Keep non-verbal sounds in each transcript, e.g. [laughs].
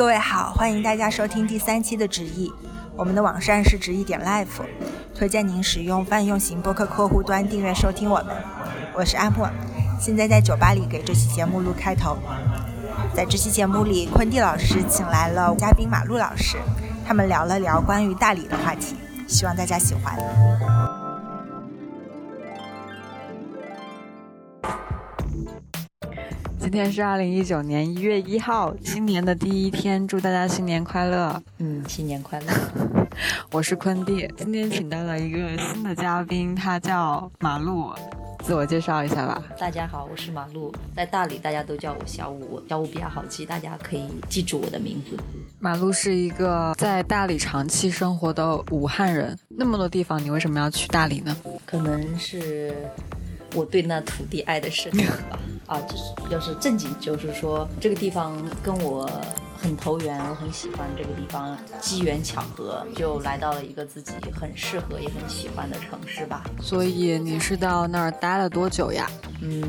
各位好，欢迎大家收听第三期的直译。我们的网站是直译点 life，推荐您使用泛用型播客客户端订阅收听我们。我是阿莫，现在在酒吧里给这期节目录开头。在这期节目里，昆蒂老师请来了嘉宾马路老师，他们聊了聊关于大理的话题，希望大家喜欢。今天是二零一九年一月一号，新年的第一天，祝大家新年快乐！嗯，新年快乐！[laughs] 我是坤弟，今天请到了一个新的嘉宾，他叫马路，自我介绍一下吧。大家好，我是马路，在大理大家都叫我小五，小五比较好记，大家可以记住我的名字。马路是一个在大理长期生活的武汉人，那么多地方，你为什么要去大理呢？可能是我对那土地爱的深吧。啊，就是要是正经，就是说这个地方跟我很投缘，我很喜欢这个地方，机缘巧合就来到了一个自己很适合也很喜欢的城市吧。所以你是到那儿待了多久呀？嗯，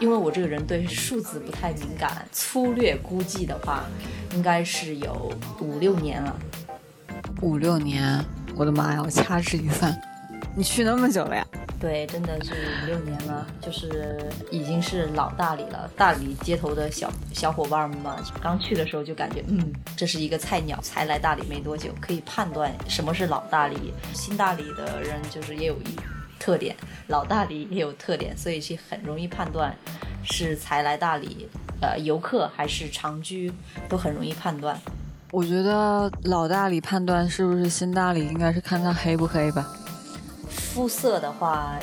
因为我这个人对数字不太敏感，粗略估计的话，应该是有五六年了。五六年，我的妈呀！我掐指一算，你去那么久了呀？对，真的是五六年了，就是已经是老大理了。大理街头的小小伙伴们嘛，刚去的时候就感觉，嗯，这是一个菜鸟，才来大理没多久，可以判断什么是老大理。新大理的人就是也有一特点，老大理也有特点，所以是很容易判断是才来大理，呃，游客还是长居，都很容易判断。我觉得老大理判断是不是新大理，应该是看他黑不黑吧。肤色的话，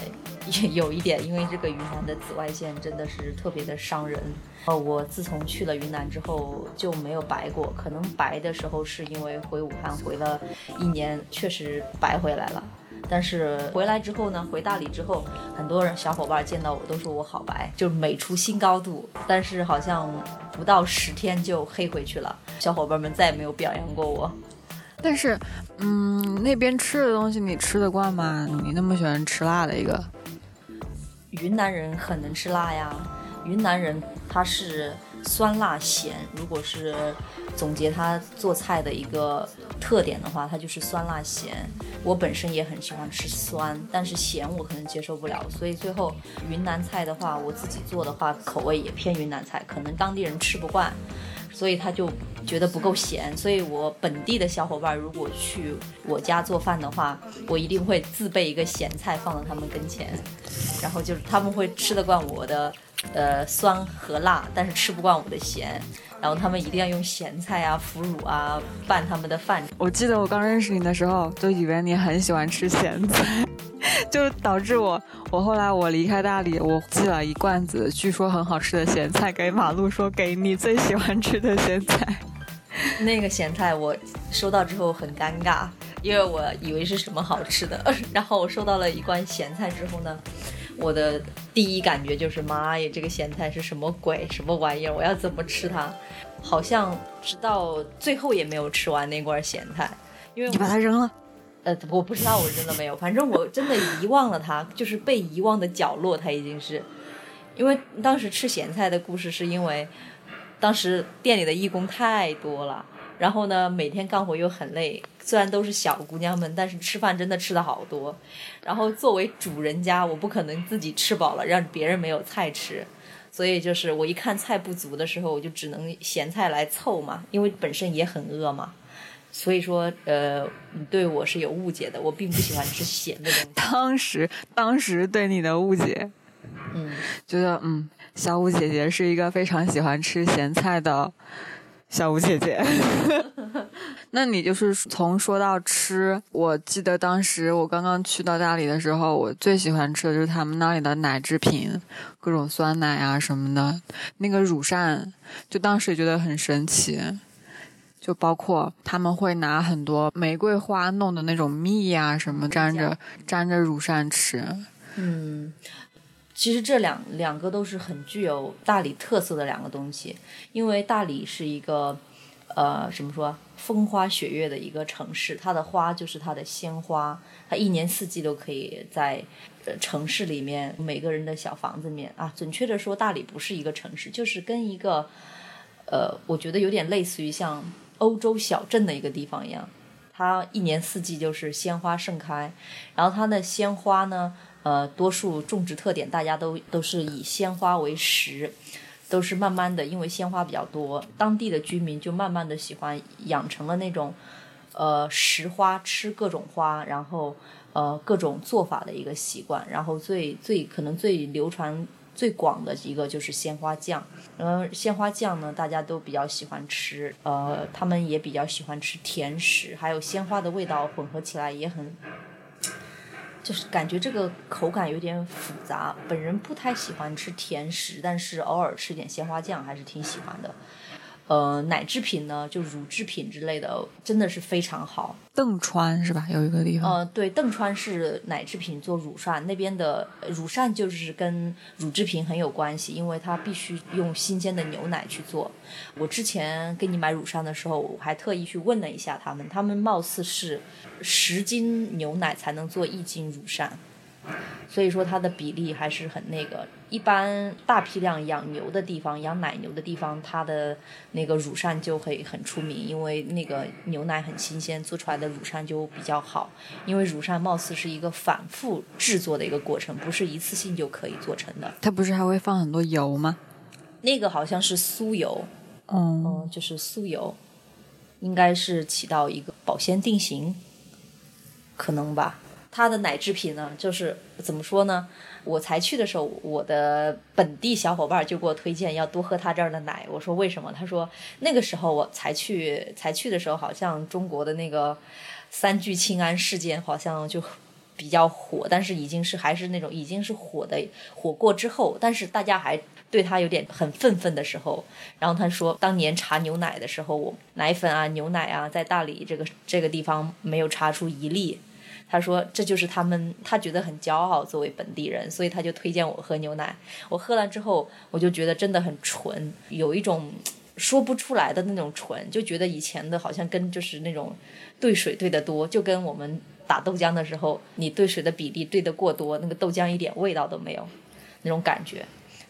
也有一点，因为这个云南的紫外线真的是特别的伤人。呃，我自从去了云南之后就没有白过，可能白的时候是因为回武汉回了一年，确实白回来了。但是回来之后呢，回大理之后，很多人小伙伴见到我都说我好白，就美出新高度。但是好像不到十天就黑回去了，小伙伴们再也没有表扬过我。但是，嗯，那边吃的东西你吃得惯吗？你那么喜欢吃辣的一个，云南人很能吃辣呀。云南人他是酸辣咸，如果是总结他做菜的一个特点的话，他就是酸辣咸。我本身也很喜欢吃酸，但是咸我可能接受不了，所以最后云南菜的话，我自己做的话口味也偏云南菜，可能当地人吃不惯。所以他就觉得不够咸，所以我本地的小伙伴如果去我家做饭的话，我一定会自备一个咸菜放到他们跟前，然后就是他们会吃得惯我的，呃酸和辣，但是吃不惯我的咸。然后他们一定要用咸菜啊、腐乳啊拌他们的饭。我记得我刚认识你的时候，就以为你很喜欢吃咸菜，就导致我，我后来我离开大理，我寄了一罐子据说很好吃的咸菜给马路，说给你最喜欢吃的咸菜。[laughs] 那个咸菜我收到之后很尴尬，因为我以为是什么好吃的，[laughs] 然后我收到了一罐咸菜之后呢。我的第一感觉就是妈呀，这个咸菜是什么鬼？什么玩意儿？我要怎么吃它？好像直到最后也没有吃完那罐咸菜，因为你把它扔了。呃，我不知道我扔了没有，反正我真的遗忘了它，就是被遗忘的角落，它已经是。因为当时吃咸菜的故事，是因为当时店里的义工太多了。然后呢，每天干活又很累，虽然都是小姑娘们，但是吃饭真的吃的好多。然后作为主人家，我不可能自己吃饱了让别人没有菜吃，所以就是我一看菜不足的时候，我就只能咸菜来凑嘛，因为本身也很饿嘛。所以说，呃，你对我是有误解的，我并不喜欢吃咸的东西。[laughs] 当时，当时对你的误解，嗯，[laughs] 觉得嗯，小五姐姐是一个非常喜欢吃咸菜的。小五姐姐，那你就是从说到吃，我记得当时我刚刚去到大理的时候，我最喜欢吃的就是他们那里的奶制品，各种酸奶啊什么的，那个乳扇，就当时也觉得很神奇，就包括他们会拿很多玫瑰花弄的那种蜜呀什么，沾着沾着乳扇吃，嗯。其实这两两个都是很具有大理特色的两个东西，因为大理是一个，呃，怎么说，风花雪月的一个城市，它的花就是它的鲜花，它一年四季都可以在，城市里面每个人的小房子里面啊，准确的说，大理不是一个城市，就是跟一个，呃，我觉得有点类似于像欧洲小镇的一个地方一样，它一年四季就是鲜花盛开，然后它的鲜花呢，呃，多数种植特点大家都都是以鲜花为食，都是慢慢的，因为鲜花比较多，当地的居民就慢慢的喜欢养成了那种，呃，食花吃各种花，然后呃各种做法的一个习惯，然后最最可能最流传。最广的一个就是鲜花酱，嗯，鲜花酱呢，大家都比较喜欢吃，呃，他们也比较喜欢吃甜食，还有鲜花的味道混合起来也很，就是感觉这个口感有点复杂。本人不太喜欢吃甜食，但是偶尔吃点鲜花酱还是挺喜欢的。呃，奶制品呢，就乳制品之类的，真的是非常好。邓川是吧？有一个地方。呃，对，邓川是奶制品做乳扇，那边的乳扇就是跟乳制品很有关系，因为它必须用新鲜的牛奶去做。我之前给你买乳扇的时候，我还特意去问了一下他们，他们貌似是十斤牛奶才能做一斤乳扇。所以说它的比例还是很那个，一般大批量养牛的地方，养奶牛的地方，它的那个乳扇就会很出名，因为那个牛奶很新鲜，做出来的乳扇就比较好。因为乳扇貌似是一个反复制作的一个过程，不是一次性就可以做成的。它不是还会放很多油吗？那个好像是酥油，哦，嗯，就是酥油，应该是起到一个保鲜定型，可能吧。它的奶制品呢，就是怎么说呢？我才去的时候，我的本地小伙伴就给我推荐要多喝他这儿的奶。我说为什么？他说那个时候我才去，才去的时候好像中国的那个三聚氰胺事件好像就比较火，但是已经是还是那种已经是火的火过之后，但是大家还对他有点很愤愤的时候。然后他说，当年查牛奶的时候，我奶粉啊、牛奶啊，在大理这个这个地方没有查出一例。他说：“这就是他们，他觉得很骄傲，作为本地人，所以他就推荐我喝牛奶。我喝了之后，我就觉得真的很纯，有一种说不出来的那种纯，就觉得以前的好像跟就是那种兑水兑得多，就跟我们打豆浆的时候，你兑水的比例兑得过多，那个豆浆一点味道都没有，那种感觉。”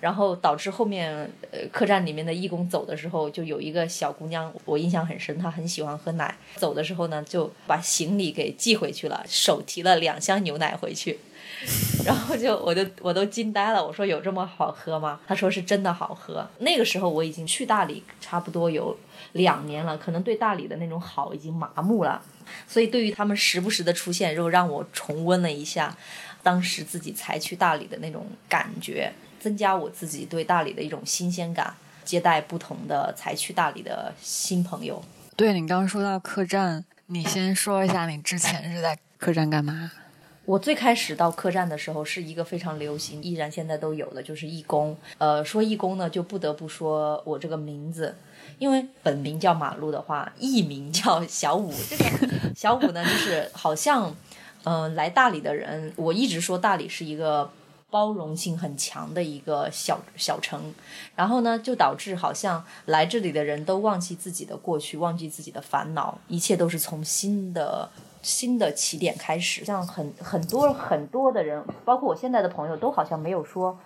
然后导致后面呃客栈里面的义工走的时候，就有一个小姑娘，我印象很深，她很喜欢喝奶。走的时候呢，就把行李给寄回去了，手提了两箱牛奶回去。[laughs] 然后就我就我都惊呆了，我说有这么好喝吗？他说是真的好喝。那个时候我已经去大理差不多有两年了，可能对大理的那种好已经麻木了，所以对于他们时不时的出现，又让我重温了一下当时自己才去大理的那种感觉。增加我自己对大理的一种新鲜感，接待不同的才去大理的新朋友。对你刚刚说到客栈，你先说一下你之前是在客栈干嘛？我最开始到客栈的时候是一个非常流行，依然现在都有的，就是义工。呃，说义工呢，就不得不说我这个名字，因为本名叫马路的话，艺名叫小五。[laughs] 这个小五呢，就是好像，嗯，来大理的人，我一直说大理是一个。包容性很强的一个小小城，然后呢，就导致好像来这里的人都忘记自己的过去，忘记自己的烦恼，一切都是从新的新的起点开始。像很很多很多的人，包括我现在的朋友，都好像没有说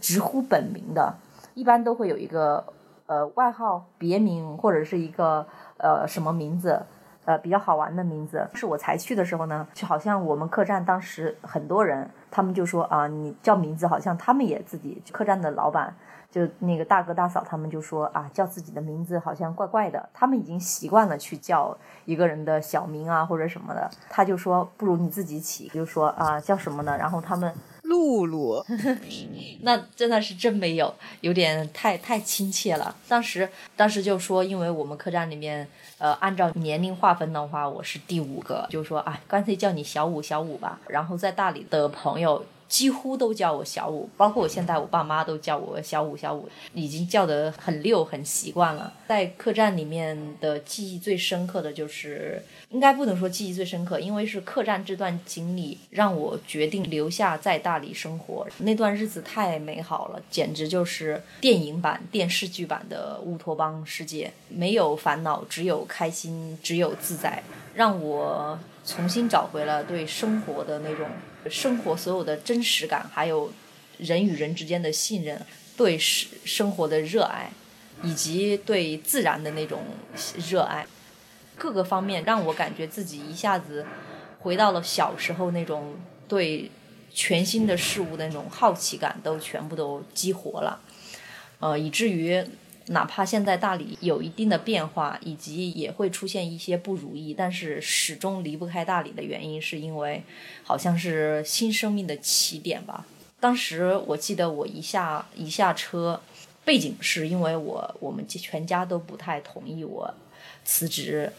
直呼本名的，一般都会有一个呃外号、别名或者是一个呃什么名字。呃，比较好玩的名字。是我才去的时候呢，就好像我们客栈当时很多人，他们就说啊，你叫名字，好像他们也自己客栈的老板，就那个大哥大嫂，他们就说啊，叫自己的名字好像怪怪的。他们已经习惯了去叫一个人的小名啊或者什么的，他就说不如你自己起，就说啊叫什么呢？然后他们。露露，[laughs] 那真的是真没有，有点太太亲切了。当时当时就说，因为我们客栈里面，呃，按照年龄划分的话，我是第五个，就说啊，干脆叫你小五小五吧。然后在大理的朋友。几乎都叫我小五，包括我现在我爸妈都叫我小五小五，已经叫得很溜很习惯了。在客栈里面的记忆最深刻的就是，应该不能说记忆最深刻，因为是客栈这段经历让我决定留下在大理生活。那段日子太美好了，简直就是电影版、电视剧版的乌托邦世界，没有烦恼，只有开心，只有自在，让我重新找回了对生活的那种。生活所有的真实感，还有人与人之间的信任，对生生活的热爱，以及对自然的那种热爱，各个方面让我感觉自己一下子回到了小时候那种对全新的事物的那种好奇感，都全部都激活了，呃，以至于。哪怕现在大理有一定的变化，以及也会出现一些不如意，但是始终离不开大理的原因，是因为好像是新生命的起点吧。当时我记得我一下一下车，背景是因为我我们全家都不太同意我辞职。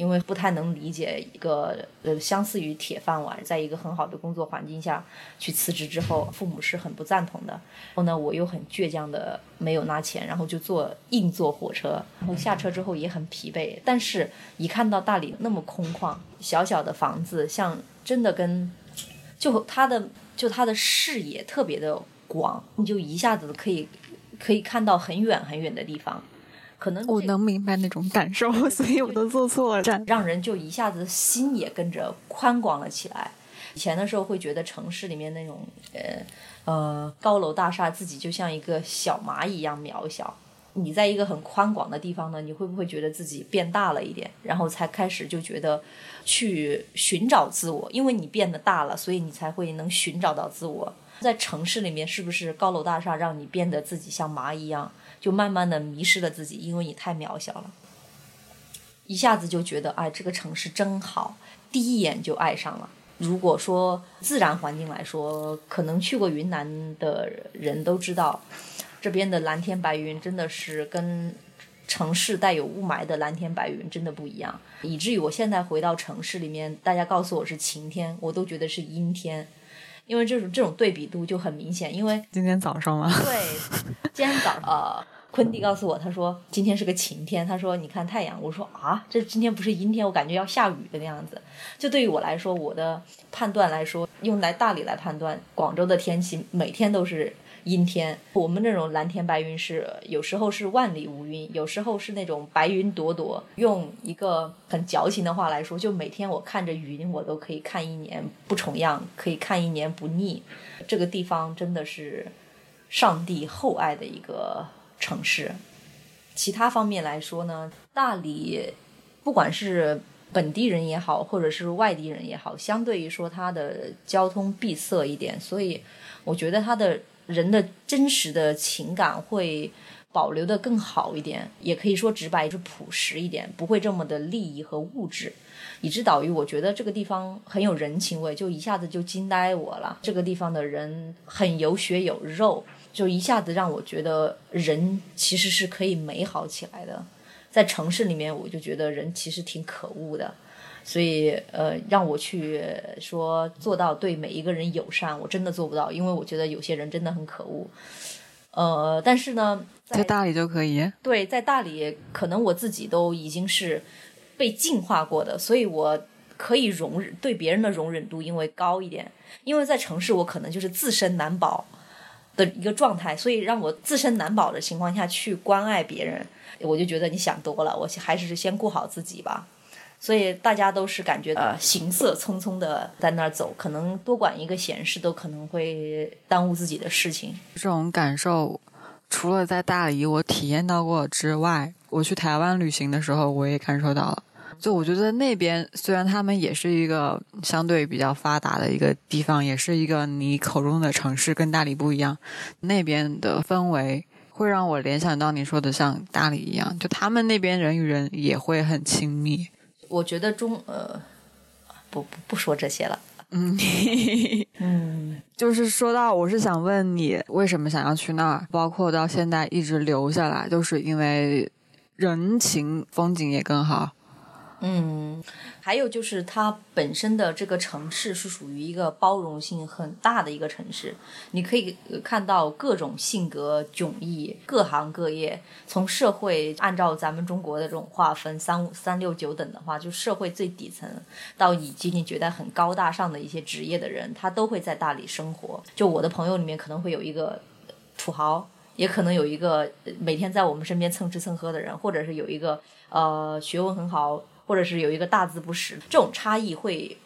因为不太能理解一个呃，相似于铁饭碗，在一个很好的工作环境下去辞职之后，父母是很不赞同的。然后呢，我又很倔强的没有拿钱，然后就坐硬坐火车。然后下车之后也很疲惫，但是一看到大理那么空旷，小小的房子，像真的跟就他的就他的视野特别的广，你就一下子可以可以看到很远很远的地方。可能我能明白那种感受，[laughs] 所以我都坐错了站，让人就一下子心也跟着宽广了起来。以前的时候会觉得城市里面那种呃呃高楼大厦，自己就像一个小蚂蚁一样渺小。你在一个很宽广的地方呢，你会不会觉得自己变大了一点？然后才开始就觉得去寻找自我，因为你变得大了，所以你才会能寻找到自我。在城市里面，是不是高楼大厦让你变得自己像蚂蚁一样？就慢慢的迷失了自己，因为你太渺小了，一下子就觉得哎，这个城市真好，第一眼就爱上了。如果说自然环境来说，可能去过云南的人都知道，这边的蓝天白云真的是跟城市带有雾霾的蓝天白云真的不一样，以至于我现在回到城市里面，大家告诉我是晴天，我都觉得是阴天。因为这种这种对比度就很明显，因为今天早上吗？对，今天早呃，昆弟告诉我，他说今天是个晴天，他说你看太阳，我说啊，这今天不是阴天，我感觉要下雨的那样子。就对于我来说，我的判断来说，用来大理来判断广州的天气，每天都是。阴天，我们那种蓝天白云是有时候是万里无云，有时候是那种白云朵朵。用一个很矫情的话来说，就每天我看着云，我都可以看一年不重样，可以看一年不腻。这个地方真的是上帝厚爱的一个城市。其他方面来说呢，大理不管是本地人也好，或者是外地人也好，相对于说它的交通闭塞一点，所以我觉得它的。人的真实的情感会保留的更好一点，也可以说直白，是朴实一点，不会这么的利益和物质，以致导于我觉得这个地方很有人情味，就一下子就惊呆我了。这个地方的人很有血有肉，就一下子让我觉得人其实是可以美好起来的。在城市里面，我就觉得人其实挺可恶的。所以，呃，让我去说做到对每一个人友善，我真的做不到，因为我觉得有些人真的很可恶。呃，但是呢，在大理就可以。对，在大理，可能我自己都已经是被净化过的，所以我可以容忍对别人的容忍度因为高一点。因为在城市，我可能就是自身难保的一个状态，所以让我自身难保的情况下去关爱别人，我就觉得你想多了，我还是先顾好自己吧。所以大家都是感觉呃行色匆匆的在那儿走，可能多管一个闲事都可能会耽误自己的事情。这种感受，除了在大理我体验到过之外，我去台湾旅行的时候我也感受到了。就我觉得那边虽然他们也是一个相对比较发达的一个地方，也是一个你口中的城市，跟大理不一样。那边的氛围会让我联想到你说的像大理一样，就他们那边人与人也会很亲密。我觉得中呃，不不不说这些了。嗯 [laughs] [laughs] 嗯，就是说到，我是想问你，为什么想要去那儿？包括到现在一直留下来，就是因为人情风景也更好。嗯。还有就是它本身的这个城市是属于一个包容性很大的一个城市，你可以看到各种性格迥异、各行各业。从社会按照咱们中国的这种划分，三五三六九等的话，就社会最底层到以及你觉得很高大上的一些职业的人，他都会在大理生活。就我的朋友里面可能会有一个土豪，也可能有一个每天在我们身边蹭吃蹭喝的人，或者是有一个呃学问很好。或者是有一个大字不识，这种差异会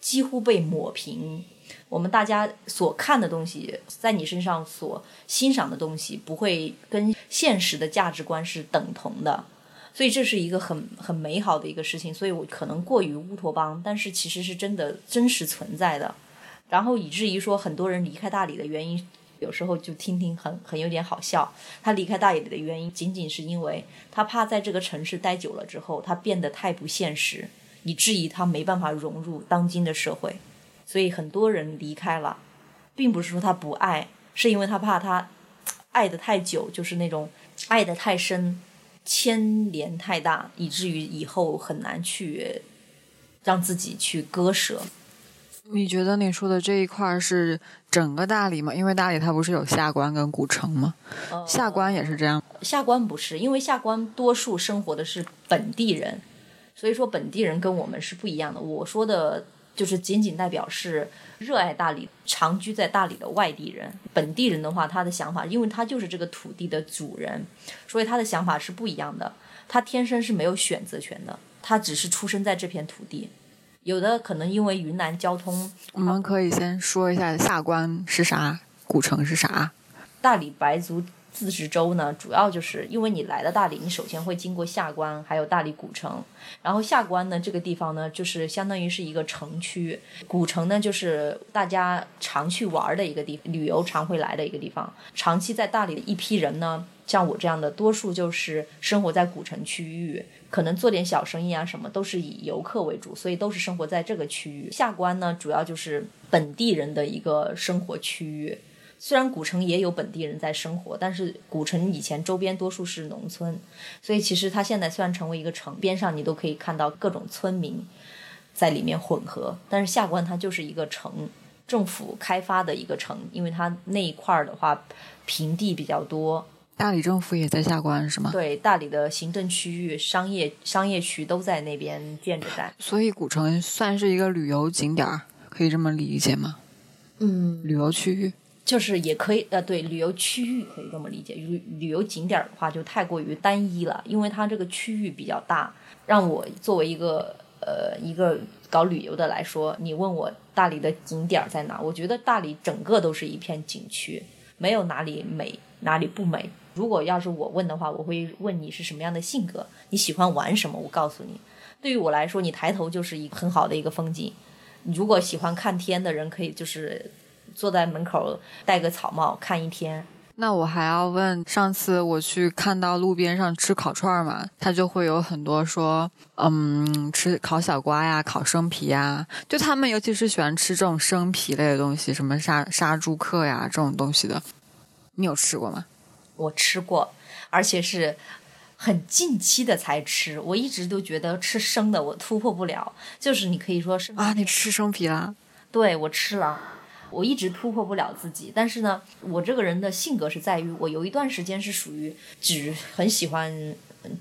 几乎被抹平。我们大家所看的东西，在你身上所欣赏的东西，不会跟现实的价值观是等同的。所以这是一个很很美好的一个事情。所以我可能过于乌托邦，但是其实是真的真实存在的。然后以至于说，很多人离开大理的原因，有时候就听听很很有点好笑。他离开大理的原因，仅仅是因为他怕在这个城市待久了之后，他变得太不现实，以至于他没办法融入当今的社会。所以很多人离开了，并不是说他不爱，是因为他怕他爱的太久，就是那种爱的太深，牵连太大，以至于以后很难去让自己去割舍。你觉得你说的这一块是整个大理吗？因为大理它不是有下关跟古城吗？下关也是这样。下关不是，因为下关多数生活的是本地人，所以说本地人跟我们是不一样的。我说的就是仅仅代表是热爱大理、长居在大理的外地人。本地人的话，他的想法，因为他就是这个土地的主人，所以他的想法是不一样的。他天生是没有选择权的，他只是出生在这片土地。有的可能因为云南交通，我们可以先说一下下关是啥，古城是啥。大理白族自治州呢，主要就是因为你来了大理，你首先会经过下关，还有大理古城。然后下关呢，这个地方呢，就是相当于是一个城区；古城呢，就是大家常去玩的一个地方，旅游常会来的一个地方。长期在大理的一批人呢，像我这样的，多数就是生活在古城区域。可能做点小生意啊，什么都是以游客为主，所以都是生活在这个区域。下关呢，主要就是本地人的一个生活区域。虽然古城也有本地人在生活，但是古城以前周边多数是农村，所以其实它现在虽然成为一个城，边上你都可以看到各种村民在里面混合。但是下关它就是一个城，政府开发的一个城，因为它那一块儿的话平地比较多。大理政府也在下关是吗？对，大理的行政区域、商业商业区都在那边建着在。所以古城算是一个旅游景点儿，可以这么理解吗？嗯，旅游区域就是也可以，呃，对，旅游区域可以这么理解。旅旅游景点儿的话就太过于单一了，因为它这个区域比较大。让我作为一个呃一个搞旅游的来说，你问我大理的景点儿在哪？我觉得大理整个都是一片景区，没有哪里美，哪里不美。如果要是我问的话，我会问你是什么样的性格，你喜欢玩什么？我告诉你，对于我来说，你抬头就是一很好的一个风景。你如果喜欢看天的人，可以就是坐在门口戴个草帽看一天。那我还要问，上次我去看到路边上吃烤串嘛，他就会有很多说，嗯，吃烤小瓜呀，烤生皮呀，就他们尤其是喜欢吃这种生皮类的东西，什么杀杀猪客呀这种东西的，你有吃过吗？我吃过，而且是很近期的才吃。我一直都觉得吃生的我突破不了，就是你可以说是啊，你吃生皮了？对，我吃了，我一直突破不了自己。但是呢，我这个人的性格是在于，我有一段时间是属于只很喜欢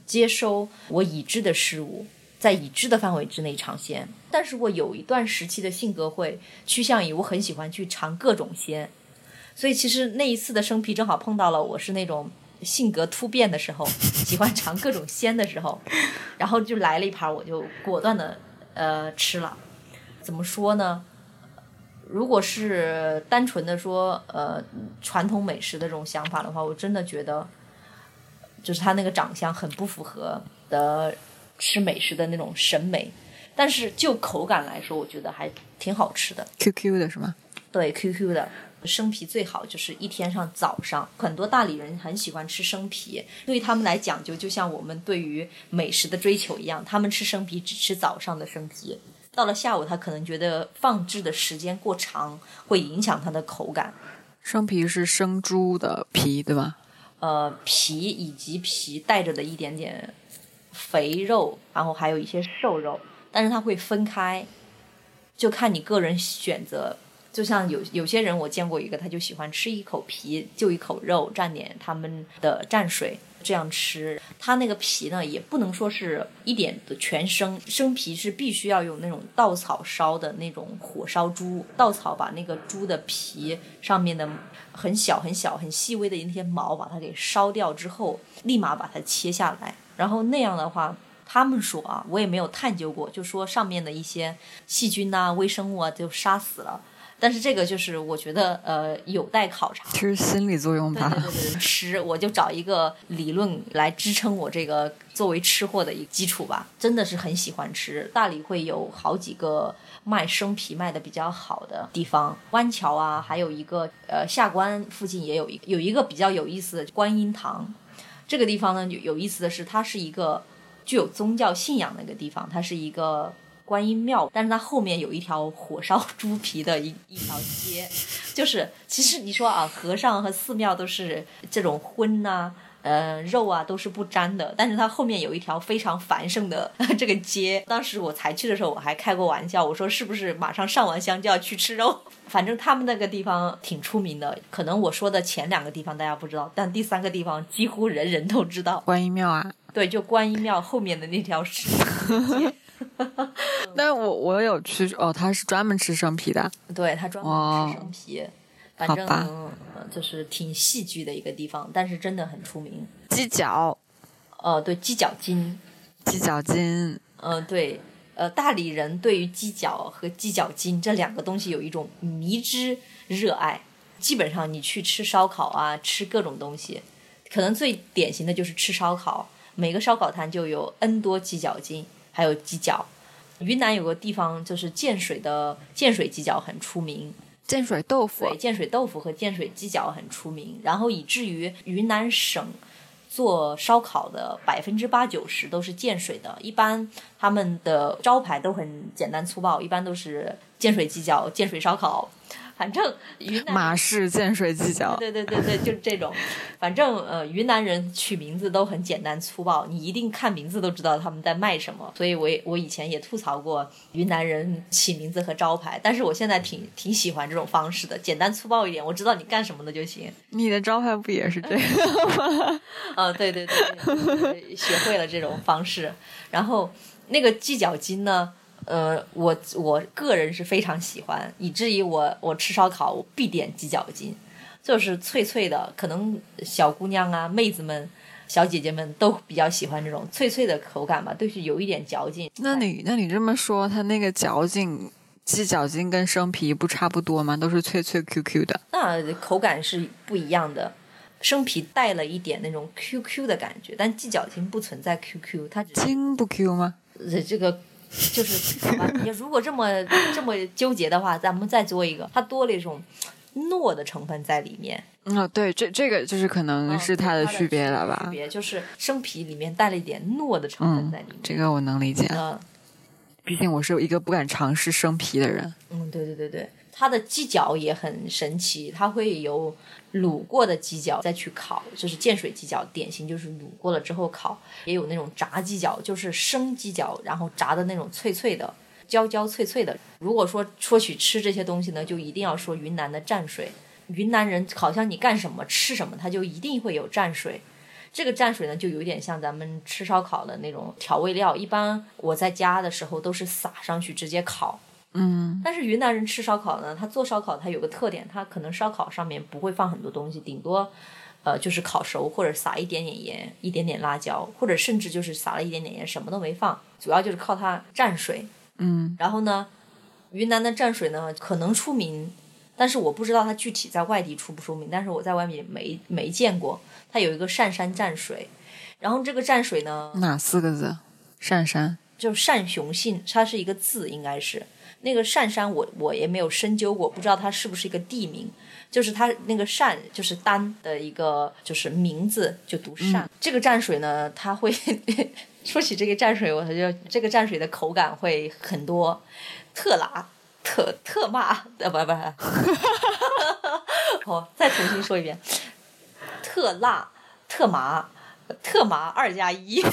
接收我已知的事物，在已知的范围之内尝鲜。但是我有一段时期的性格会趋向于我很喜欢去尝各种鲜。所以其实那一次的生啤正好碰到了我是那种性格突变的时候，喜欢尝各种鲜的时候，然后就来了一盘，我就果断的呃吃了。怎么说呢？如果是单纯的说呃传统美食的这种想法的话，我真的觉得就是他那个长相很不符合的吃美食的那种审美。但是就口感来说，我觉得还挺好吃的。Q Q 的是吗？对，Q Q 的。生皮最好就是一天上早上，很多大理人很喜欢吃生皮，对于他们来讲究，就像我们对于美食的追求一样，他们吃生皮只吃早上的生皮，到了下午他可能觉得放置的时间过长会影响它的口感。生皮是生猪的皮，对吧？呃，皮以及皮带着的一点点肥肉，然后还有一些瘦肉，但是它会分开，就看你个人选择。就像有有些人，我见过一个，他就喜欢吃一口皮，就一口肉，蘸点他们的蘸水，这样吃。他那个皮呢，也不能说是一点的全生，生皮是必须要用那种稻草烧的那种火烧猪，稻草把那个猪的皮上面的很小很小很细微的一些毛把它给烧掉之后，立马把它切下来，然后那样的话。他们说啊，我也没有探究过，就说上面的一些细菌呐、微生物啊就杀死了。但是这个就是我觉得呃有待考察。其实心理作用吧？对对对对，吃我就找一个理论来支撑我这个作为吃货的一个基础吧。真的是很喜欢吃，大理会有好几个卖生皮卖的比较好的地方，湾桥啊，还有一个呃下关附近也有一有一个比较有意思的观音堂。这个地方呢有有意思的是，它是一个具有宗教信仰的一个地方，它是一个。观音庙，但是它后面有一条火烧猪皮的一一条街，[laughs] 就是其实你说啊，和尚和寺庙都是这种荤呐、呃肉啊都是不沾的，但是它后面有一条非常繁盛的这个街。[laughs] 当时我才去的时候，我还开过玩笑，我说是不是马上上完香就要去吃肉？[laughs] 反正他们那个地方挺出名的，可能我说的前两个地方大家不知道，但第三个地方几乎人人都知道。观音庙啊，对，就观音庙后面的那条石街。[laughs] 但我我有去哦，他是专门吃生皮的，对他专门吃生皮，反正、就是挺戏剧的一个地方，但是真的很出名。鸡脚、呃，对鸡脚筋，鸡脚筋，呃，对，呃，大理人对于鸡脚和鸡脚筋这两个东西有一种迷之热爱。基本上你去吃烧烤啊，吃各种东西，可能最典型的就是吃烧烤，每个烧烤摊就有 N 多鸡脚筋，还有鸡脚。云南有个地方就是建水的建水鸡脚很出名，建水豆腐对，建水豆腐和建水鸡脚很出名，然后以至于云南省做烧烤的百分之八九十都是建水的，一般他们的招牌都很简单粗暴，一般都是建水鸡脚、建水烧烤，反正云南马氏建水鸡脚，对对对对，就是这种。反正呃，云南人取名字都很简单粗暴，你一定看名字都知道他们在卖什么。所以我也我以前也吐槽过云南人起名字和招牌，但是我现在挺挺喜欢这种方式的，简单粗暴一点，我知道你干什么的就行。你的招牌不也是这样吗？[laughs] 呃，对对对对对，学会了这种方式。然后那个计脚筋呢，呃，我我个人是非常喜欢，以至于我我吃烧烤我必点鸡脚筋，就是脆脆的，可能小姑娘啊、妹子们、小姐姐们都比较喜欢这种脆脆的口感吧，都是有一点嚼劲。那你那你这么说，它那个嚼劲，鸡脚筋跟生皮不差不多吗？都是脆脆 Q Q 的。那口感是不一样的。生皮带了一点那种 QQ 的感觉，但鸡脚筋不存在 QQ，它只筋不 Q 吗？呃，这个就是好吧？你如果这么这么纠结的话，咱们再做一个，它多了一种糯的成分在里面，嗯，对，这这个就是可能嗯是它的区别了吧区？别就是生皮里面带了一点糯的成分嗯在里面。，这个我能理解，嗯毕竟我是一个不敢尝试生皮的人。嗯，对对对对，它的鸡脚也很神奇，它会有卤过的鸡脚再去烤，就是建水鸡脚，典型就是卤过了之后烤，也有那种炸鸡脚，就是生鸡脚，然后炸的那种脆脆的。焦焦脆脆的。如果说说起吃这些东西呢，就一定要说云南的蘸水。云南人好像你干什么吃什么，他就一定会有蘸水。这个蘸水呢，就有点像咱们吃烧烤的那种调味料。一般我在家的时候都是撒上去直接烤。嗯，但是云南人吃烧烤呢，他做烧烤他有个特点，他可能烧烤上面不会放很多东西，顶多呃就是烤熟或者撒一点点盐、一点点辣椒，或者甚至就是撒了一点点盐，什么都没放，主要就是靠它蘸水。嗯，然后呢，云南的蘸水呢可能出名，但是我不知道它具体在外地出不出名，但是我在外面没没见过。它有一个鄯山蘸水，然后这个蘸水呢，哪四个字？鄯山。就善雄信，它是一个字，应该是那个鄯山我，我也没有深究过，不知道它是不是一个地名。就是它那个鄯，就是丹的一个就是名字，就读鄯。这个蘸水呢，它会 [laughs] 说起这个蘸水，我觉得这个蘸水的口感会很多，特辣、特特麻，呃，不不不，[laughs] 哦，再重新说一遍，特辣、特麻、特麻二加一。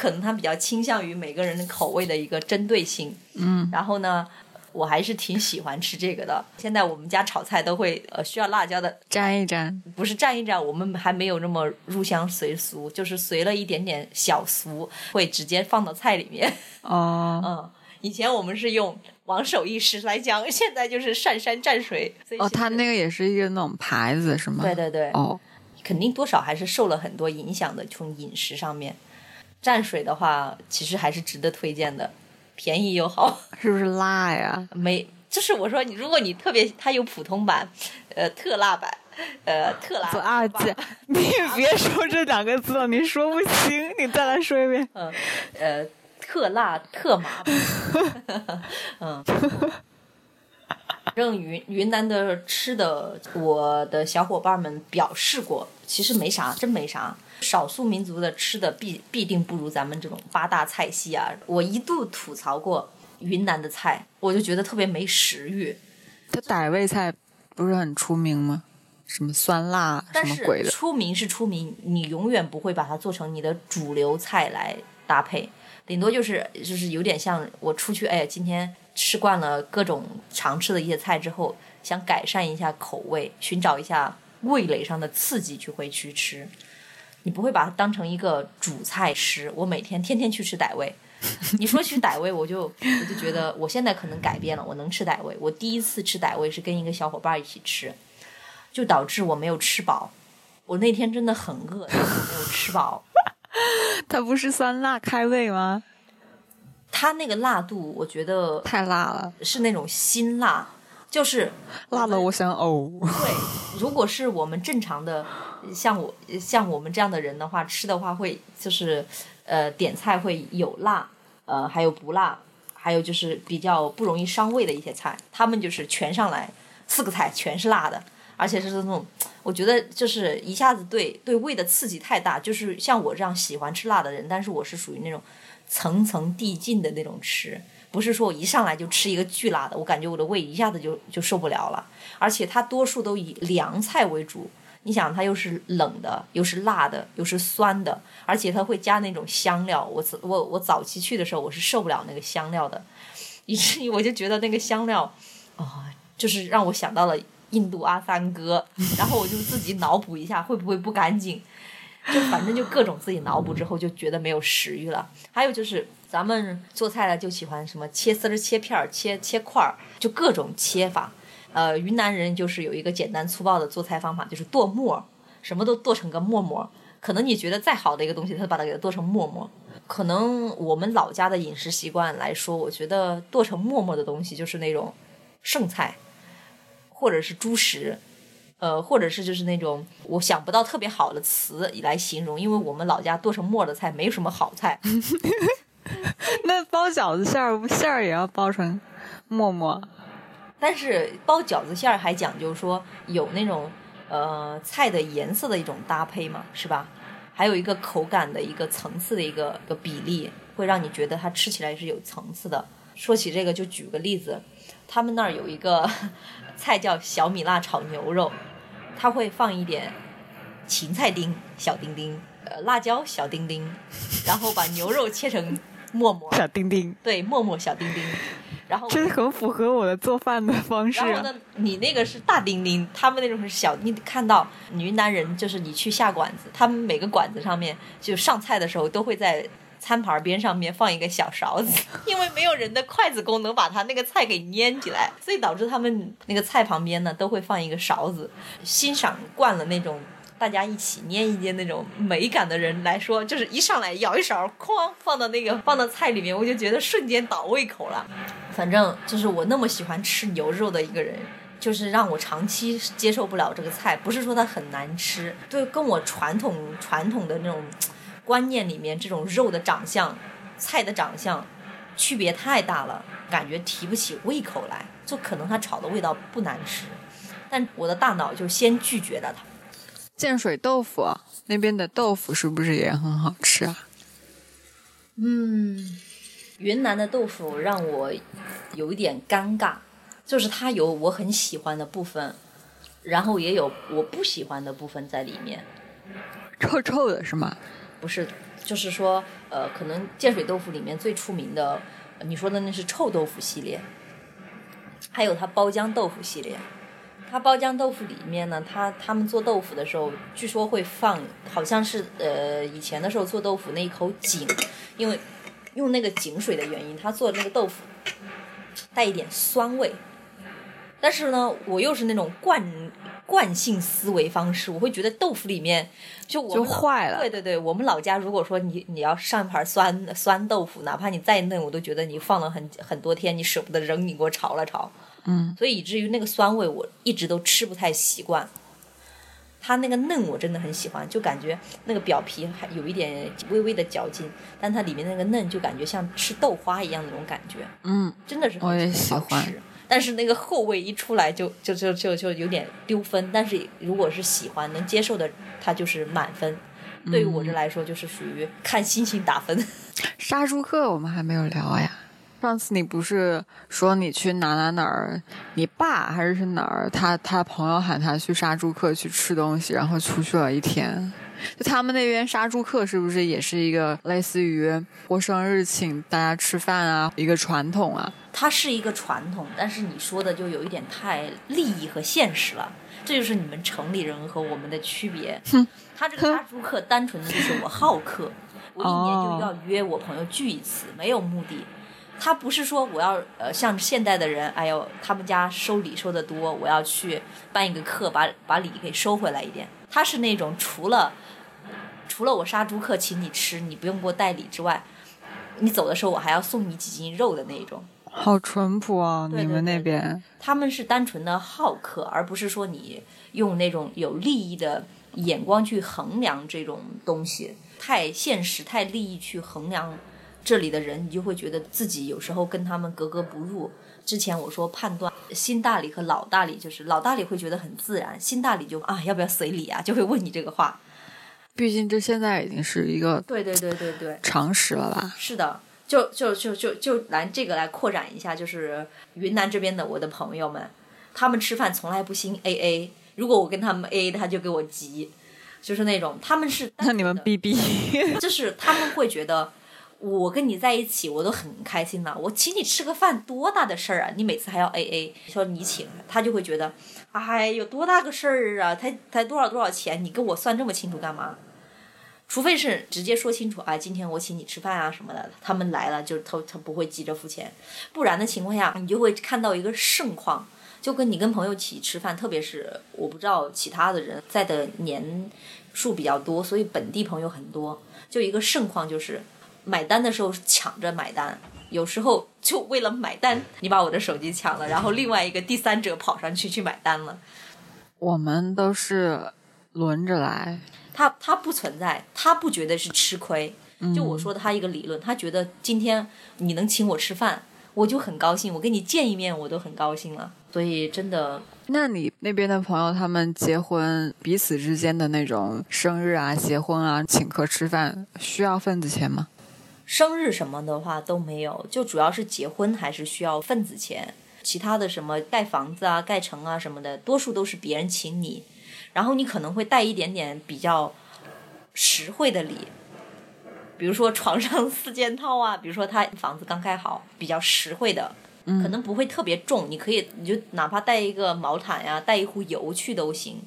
可能他比较倾向于每个人的口味的一个针对性。嗯，然后呢，我还是挺喜欢吃这个的。现在我们家炒菜都会呃需要辣椒的，沾一沾。不是蘸一蘸，我们还没有那么入乡随俗，就是随了一点点小俗，会直接放到菜里面。哦 [laughs] 嗯，以前我们是用王守义十来讲，现在就是上山蘸水。哦，他那个也是一个那种牌子是吗？对对对，哦，肯定多少还是受了很多影响的，从饮食上面。蘸水的话，其实还是值得推荐的，便宜又好。[laughs] 是不是辣呀？没，就是我说你，如果你特别，它有普通版，呃，特辣版，呃，特辣做二级。[laughs] 你别说这两个字了，你说不清，[laughs] 你再来说一遍。嗯，呃，特辣特麻。嗯。正云云南的吃的，我的小伙伴们表示过，其实没啥，真没啥。少数民族的吃的必必定不如咱们这种八大菜系啊！我一度吐槽过云南的菜，我就觉得特别没食欲。它傣味菜不是很出名吗？什么酸辣什么鬼的？出名是出名，你永远不会把它做成你的主流菜来搭配，顶多就是就是有点像我出去，哎，今天。吃惯了各种常吃的一些菜之后，想改善一下口味，寻找一下味蕾上的刺激，去会去吃。你不会把它当成一个主菜吃。我每天天天去吃傣味，[laughs] 你说去傣味，我就我就觉得我现在可能改变了，我能吃傣味。我第一次吃傣味是跟一个小伙伴一起吃，就导致我没有吃饱。我那天真的很饿，但是没有吃饱。[laughs] 它不是酸辣开胃吗？它那个辣度，我觉得太辣了，是那种辛辣，就是辣的我想呕。对，如果是我们正常的，像我像我们这样的人的话，吃的话会就是呃点菜会有辣，呃还有不辣，还有就是比较不容易伤胃的一些菜，他们就是全上来四个菜全是辣的，而且是那种我觉得就是一下子对对胃的刺激太大，就是像我这样喜欢吃辣的人，但是我是属于那种。层层递进的那种吃，不是说我一上来就吃一个巨辣的，我感觉我的胃一下子就就受不了了。而且它多数都以凉菜为主，你想它又是冷的，又是辣的，又是酸的，而且它会加那种香料。我我我早期去的时候，我是受不了那个香料的，以至于我就觉得那个香料，啊，就是让我想到了印度阿三哥，然后我就自己脑补一下会不会不干净。就反正就各种自己脑补之后就觉得没有食欲了。还有就是咱们做菜的就喜欢什么切丝儿、切片儿、切切块儿，就各种切法。呃，云南人就是有一个简单粗暴的做菜方法，就是剁末，什么都剁成个沫沫。可能你觉得再好的一个东西，他把它给它剁成沫沫。可能我们老家的饮食习惯来说，我觉得剁成沫沫的东西就是那种剩菜，或者是猪食。呃，或者是就是那种我想不到特别好的词来形容，因为我们老家剁成沫的菜没有什么好菜。[laughs] [laughs] 那包饺子馅儿馅儿也要包成沫沫，但是包饺子馅儿还讲究说有那种呃菜的颜色的一种搭配嘛，是吧？还有一个口感的一个层次的一个个比例，会让你觉得它吃起来是有层次的。说起这个，就举个例子，他们那儿有一个 [laughs] 菜叫小米辣炒牛肉。他会放一点芹菜丁小丁丁，呃，辣椒小丁丁，然后把牛肉切成沫沫小丁丁，对，默默小丁丁，然后这很符合我的做饭的方式。然后呢，你那个是大丁丁，他们那种是小。你看到云南人，就是你去下馆子，他们每个馆子上面就上菜的时候都会在。餐盘边上面放一个小勺子，[laughs] 因为没有人的筷子功能把他那个菜给粘起来，所以导致他们那个菜旁边呢都会放一个勺子。欣赏惯了那种大家一起捏一捏那种美感的人来说，就是一上来舀一勺，哐放到那个放到菜里面，我就觉得瞬间倒胃口了。反正就是我那么喜欢吃牛肉的一个人，就是让我长期接受不了这个菜。不是说它很难吃，对，跟我传统传统的那种。观念里面这种肉的长相、菜的长相区别太大了，感觉提不起胃口来。就可能它炒的味道不难吃，但我的大脑就先拒绝了它。建水豆腐那边的豆腐是不是也很好吃啊？嗯，云南的豆腐让我有一点尴尬，就是它有我很喜欢的部分，然后也有我不喜欢的部分在里面。臭臭的是吗？不是，就是说，呃，可能建水豆腐里面最出名的，你说的那是臭豆腐系列，还有它包浆豆腐系列。它包浆豆腐里面呢，它他们做豆腐的时候，据说会放，好像是呃以前的时候做豆腐那一口井，因为用那个井水的原因，他做的那个豆腐带一点酸味。但是呢，我又是那种惯。惯性思维方式，我会觉得豆腐里面就我就坏了。对对对，我们老家如果说你你要上一盘酸酸豆腐，哪怕你再嫩，我都觉得你放了很很多天，你舍不得扔，你给我炒了炒。嗯，所以以至于那个酸味我一直都吃不太习惯。它那个嫩我真的很喜欢，就感觉那个表皮还有一点微微的嚼劲，但它里面那个嫩就感觉像吃豆花一样那种感觉，嗯，真的是很我也喜欢。但是那个后味一出来就就就就就有点丢分，但是如果是喜欢能接受的，它就是满分。对于我这来说，就是属于看心情打分。[laughs] 杀猪客我们还没有聊呀。上次你不是说你去哪哪哪儿，你爸还是是哪儿？他他朋友喊他去杀猪客去吃东西，然后出去了一天。就他们那边杀猪客是不是也是一个类似于过生日请大家吃饭啊一个传统啊？它是一个传统，但是你说的就有一点太利益和现实了，这就是你们城里人和我们的区别。[laughs] 他这个杀猪客单纯的就是我好客，我一年就要约我朋友聚一次，没有目的。他不是说我要呃像现代的人，哎呦他们家收礼收的多，我要去办一个课把把礼给收回来一点。他是那种除了除了我杀猪客请你吃，你不用给我带礼之外，你走的时候我还要送你几斤肉的那种。好淳朴啊！对对你们那边他们是单纯的好客，而不是说你用那种有利益的眼光去衡量这种东西，太现实、太利益去衡量这里的人，你就会觉得自己有时候跟他们格格不入。之前我说判断新大理和老大理，就是老大理会觉得很自然，新大理就啊要不要随礼啊，就会问你这个话。毕竟这现在已经是一个对对对对对，常识了吧？是的，就就就就就拿这个来扩展一下，就是云南这边的我的朋友们，他们吃饭从来不兴 A A，如果我跟他们 A A，他就给我急，就是那种他们是那你们逼逼，[laughs] 就是他们会觉得我跟你在一起，我都很开心了。我请你吃个饭，多大的事儿啊！你每次还要 A A，说你请，他就会觉得，哎，有多大个事儿啊？才才多少多少钱，你跟我算这么清楚干嘛？除非是直接说清楚，哎，今天我请你吃饭啊什么的，他们来了就他他不会急着付钱，不然的情况下，你就会看到一个盛况，就跟你跟朋友一起吃饭，特别是我不知道其他的人在的年数比较多，所以本地朋友很多，就一个盛况就是买单的时候抢着买单，有时候就为了买单，你把我的手机抢了，然后另外一个第三者跑上去去买单了。我们都是轮着来。他他不存在，他不觉得是吃亏。就我说的他一个理论，他觉得今天你能请我吃饭，我就很高兴，我跟你见一面我都很高兴了。所以真的，那你那边的朋友，他们结婚彼此之间的那种生日啊、结婚啊、请客吃饭，需要份子钱吗？生日什么的话都没有，就主要是结婚还是需要份子钱，其他的什么盖房子啊、盖城啊什么的，多数都是别人请你，然后你可能会带一点点比较实惠的礼，比如说床上四件套啊，比如说他房子刚盖好，比较实惠的，可能不会特别重，你可以你就哪怕带一个毛毯呀、带一壶油去都行。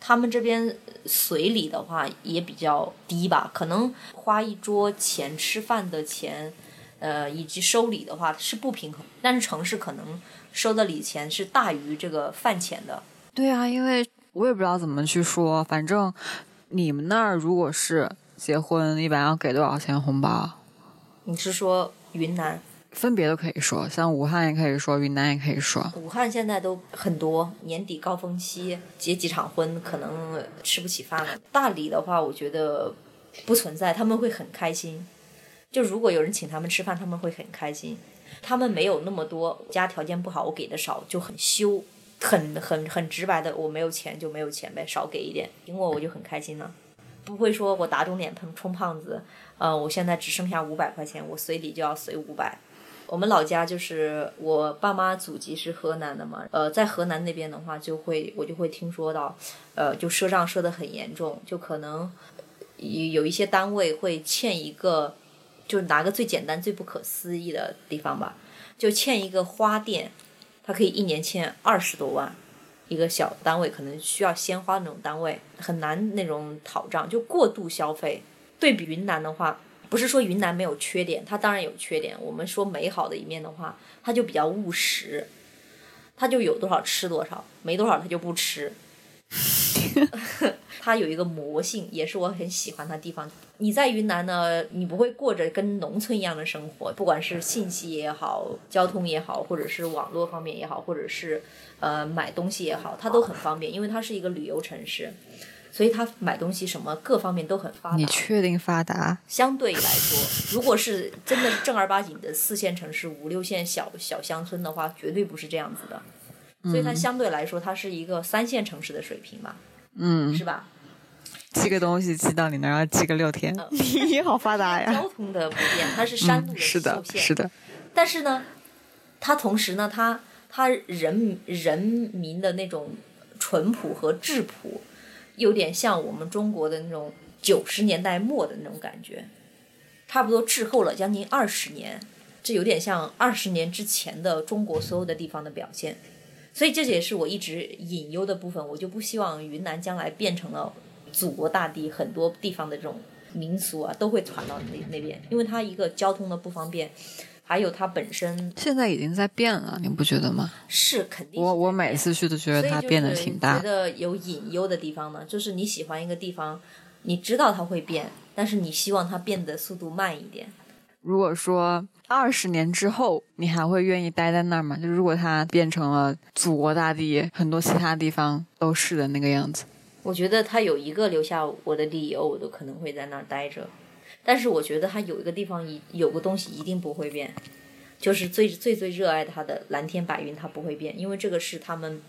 他们这边随礼的话也比较低吧，可能花一桌钱吃饭的钱，呃，以及收礼的话是不平衡，但是城市可能收的礼钱是大于这个饭钱的。对啊，因为我也不知道怎么去说，反正你们那儿如果是结婚，一般要给多少钱红包？你是说云南？分别都可以说，像武汉也可以说，云南也可以说。武汉现在都很多，年底高峰期结几场婚，可能吃不起饭了。大理的话，我觉得不存在，他们会很开心。就如果有人请他们吃饭，他们会很开心。他们没有那么多，家条件不好，我给的少，就很羞，[laughs] 很很很直白的，我没有钱就没有钱呗，少给一点，请我我就很开心了。不会说我打肿脸充充胖子，呃，我现在只剩下五百块钱，我随礼就要随五百。我们老家就是我爸妈祖籍是河南的嘛，呃，在河南那边的话，就会我就会听说到，呃，就赊账赊得很严重，就可能有有一些单位会欠一个，就拿个最简单、最不可思议的地方吧，就欠一个花店，它可以一年欠二十多万，一个小单位可能需要鲜花那种单位很难那种讨账，就过度消费。对比云南的话。不是说云南没有缺点，它当然有缺点。我们说美好的一面的话，它就比较务实，它就有多少吃多少，没多少它就不吃。[laughs] 它有一个魔性，也是我很喜欢它的地方。你在云南呢，你不会过着跟农村一样的生活，不管是信息也好，交通也好，或者是网络方面也好，或者是呃买东西也好，它都很方便，因为它是一个旅游城市，所以他买东西什么各方面都很发达。你确定发达？相对来说，如果是真的正儿八经的四线城市、五六线小小乡村的话，绝对不是这样子的。所以它相对来说，它是一个三线城市的水平嘛，嗯，是吧？寄个东西寄到你那儿要寄个六天，[laughs] 你好发达呀！交通的不便，它是山路嗯，是的是的，但是呢，它同时呢，它它人人民的那种淳朴和质朴，有点像我们中国的那种九十年代末的那种感觉，差不多滞后了将近二十年，这有点像二十年之前的中国所有的地方的表现。所以这也是我一直隐忧的部分，我就不希望云南将来变成了祖国大地很多地方的这种民俗啊，都会传到那那边，因为它一个交通的不方便，还有它本身现在已经在变了，你不觉得吗？是肯定是我我每次去都觉得它变得挺大觉。得有隐忧的地方呢，就是你喜欢一个地方，你知道它会变，但是你希望它变得速度慢一点。如果说二十年之后，你还会愿意待在那儿吗？就如果它变成了祖国大地，很多其他地方都是的那个样子。我觉得它有一个留下我的理由，我都可能会在那儿待着。但是我觉得它有一个地方一有个东西一定不会变，就是最最最热爱它的蓝天白云，它不会变，因为这个是他们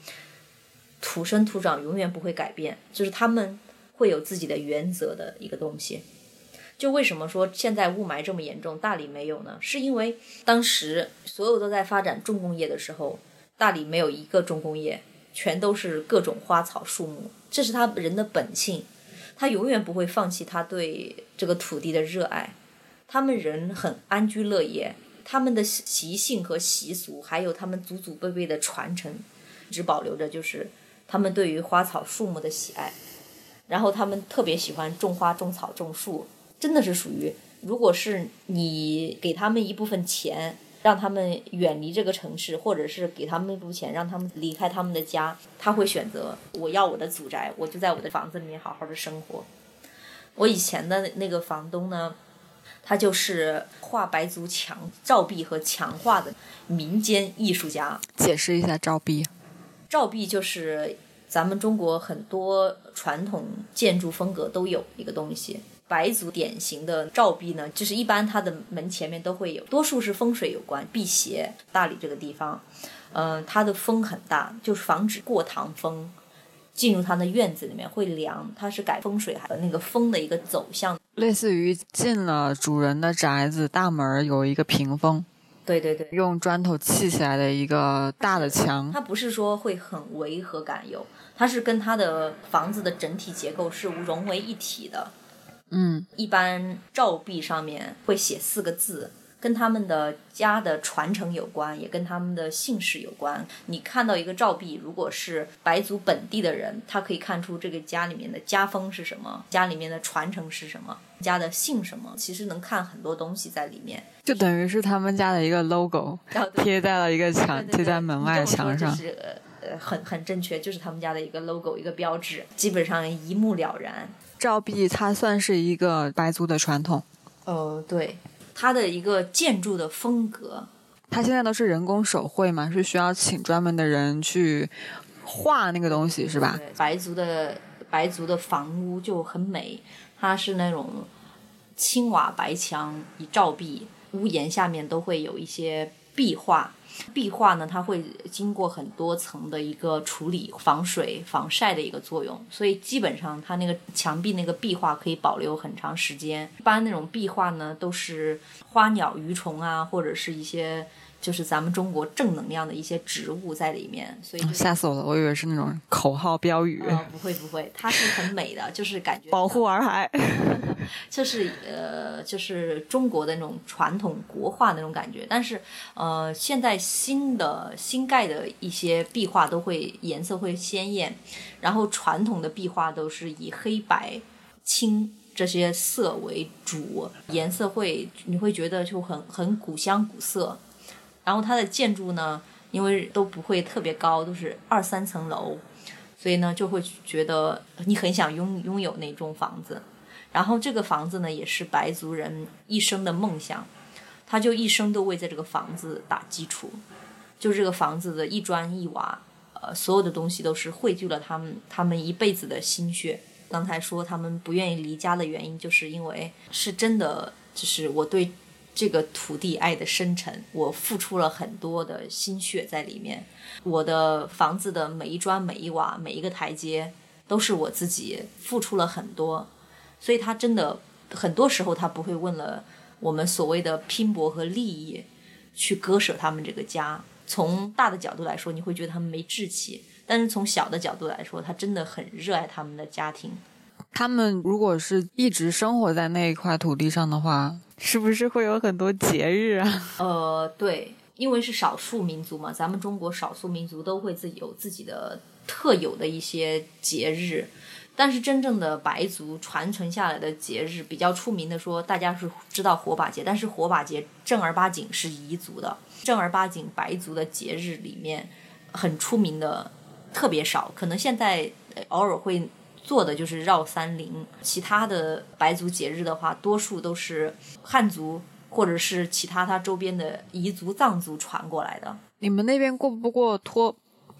土生土长，永远不会改变，就是他们会有自己的原则的一个东西。就为什么说现在雾霾这么严重，大理没有呢？是因为当时所有都在发展重工业的时候，大理没有一个重工业，全都是各种花草树木，这是他人的本性，他永远不会放弃他对这个土地的热爱。他们人很安居乐业，他们的习性和习俗，还有他们祖祖辈辈的传承，一直保留着，就是他们对于花草树木的喜爱。然后他们特别喜欢种花、种草、种树，真的是属于，如果是你给他们一部分钱，让他们远离这个城市，或者是给他们一部钱，让他们离开他们的家，他会选择我要我的祖宅，我就在我的房子里面好好的生活。我以前的那个房东呢，他就是画白族墙照壁和墙画的民间艺术家。解释一下照壁。照壁就是咱们中国很多传统建筑风格都有一个东西。白族典型的照壁呢，就是一般它的门前面都会有，多数是风水有关，辟邪。大理这个地方，嗯、它的风很大，就是防止过堂风进入它的院子里面会凉，它是改风水还有那个风的一个走向。类似于进了主人的宅子，大门儿有一个屏风，对对对，用砖头砌起来的一个大的墙。它不是说会很违和感有，它是跟它的房子的整体结构是融为一体的。嗯，一般照壁上面会写四个字，跟他们的家的传承有关，也跟他们的姓氏有关。你看到一个照壁，如果是白族本地的人，他可以看出这个家里面的家风是什么，家里面的传承是什么，家的姓什么，其实能看很多东西在里面。就等于是他们家的一个 logo 然后贴在了一个墙，对对对贴在门外墙上。就是呃呃很很正确，就是他们家的一个 logo 一个标志，基本上一目了然。照壁它算是一个白族的传统，呃，对，它的一个建筑的风格，它现在都是人工手绘嘛，是需要请专门的人去画那个东西，是吧？对白族的白族的房屋就很美，它是那种青瓦白墙一照壁，屋檐下面都会有一些壁画。壁画呢，它会经过很多层的一个处理，防水、防晒的一个作用，所以基本上它那个墙壁那个壁画可以保留很长时间。一般那种壁画呢，都是花鸟鱼虫啊，或者是一些就是咱们中国正能量的一些植物在里面，所以就 [laughs] 吓死我了，我以为是那种口号标语，呃，不会不会，它是很美的，就是感觉 [laughs] 保护洱海。就是呃，就是中国的那种传统国画那种感觉。但是呃，现在新的新盖的一些壁画都会颜色会鲜艳，然后传统的壁画都是以黑白青这些色为主，颜色会你会觉得就很很古香古色。然后它的建筑呢，因为都不会特别高，都是二三层楼。所以呢就会觉得你很想拥拥有那栋房子。然后这个房子呢也是白族人一生的梦想，他就一生都为在这个房子打基础，就这个房子的一砖一瓦，呃，所有的东西都是汇聚了他们他们一辈子的心血。刚才说他们不愿意离家的原因，就是因为是真的，就是我对这个土地爱的深沉，我付出了很多的心血在里面。我的房子的每一砖每一瓦每一个台阶，都是我自己付出了很多，所以他真的很多时候他不会为了我们所谓的拼搏和利益去割舍他们这个家。从大的角度来说，你会觉得他们没志气。但是从小的角度来说，他真的很热爱他们的家庭。他们如果是一直生活在那一块土地上的话，是不是会有很多节日啊？[laughs] 呃，对，因为是少数民族嘛，咱们中国少数民族都会自己有自己的特有的一些节日。但是真正的白族传承下来的节日，比较出名的说，大家是知道火把节，但是火把节正儿八经是彝族的，正儿八经白族的节日里面很出名的。特别少，可能现在偶尔会做的就是绕三陵，其他的白族节日的话，多数都是汉族或者是其他它周边的彝族、藏族传过来的。你们那边过不过脱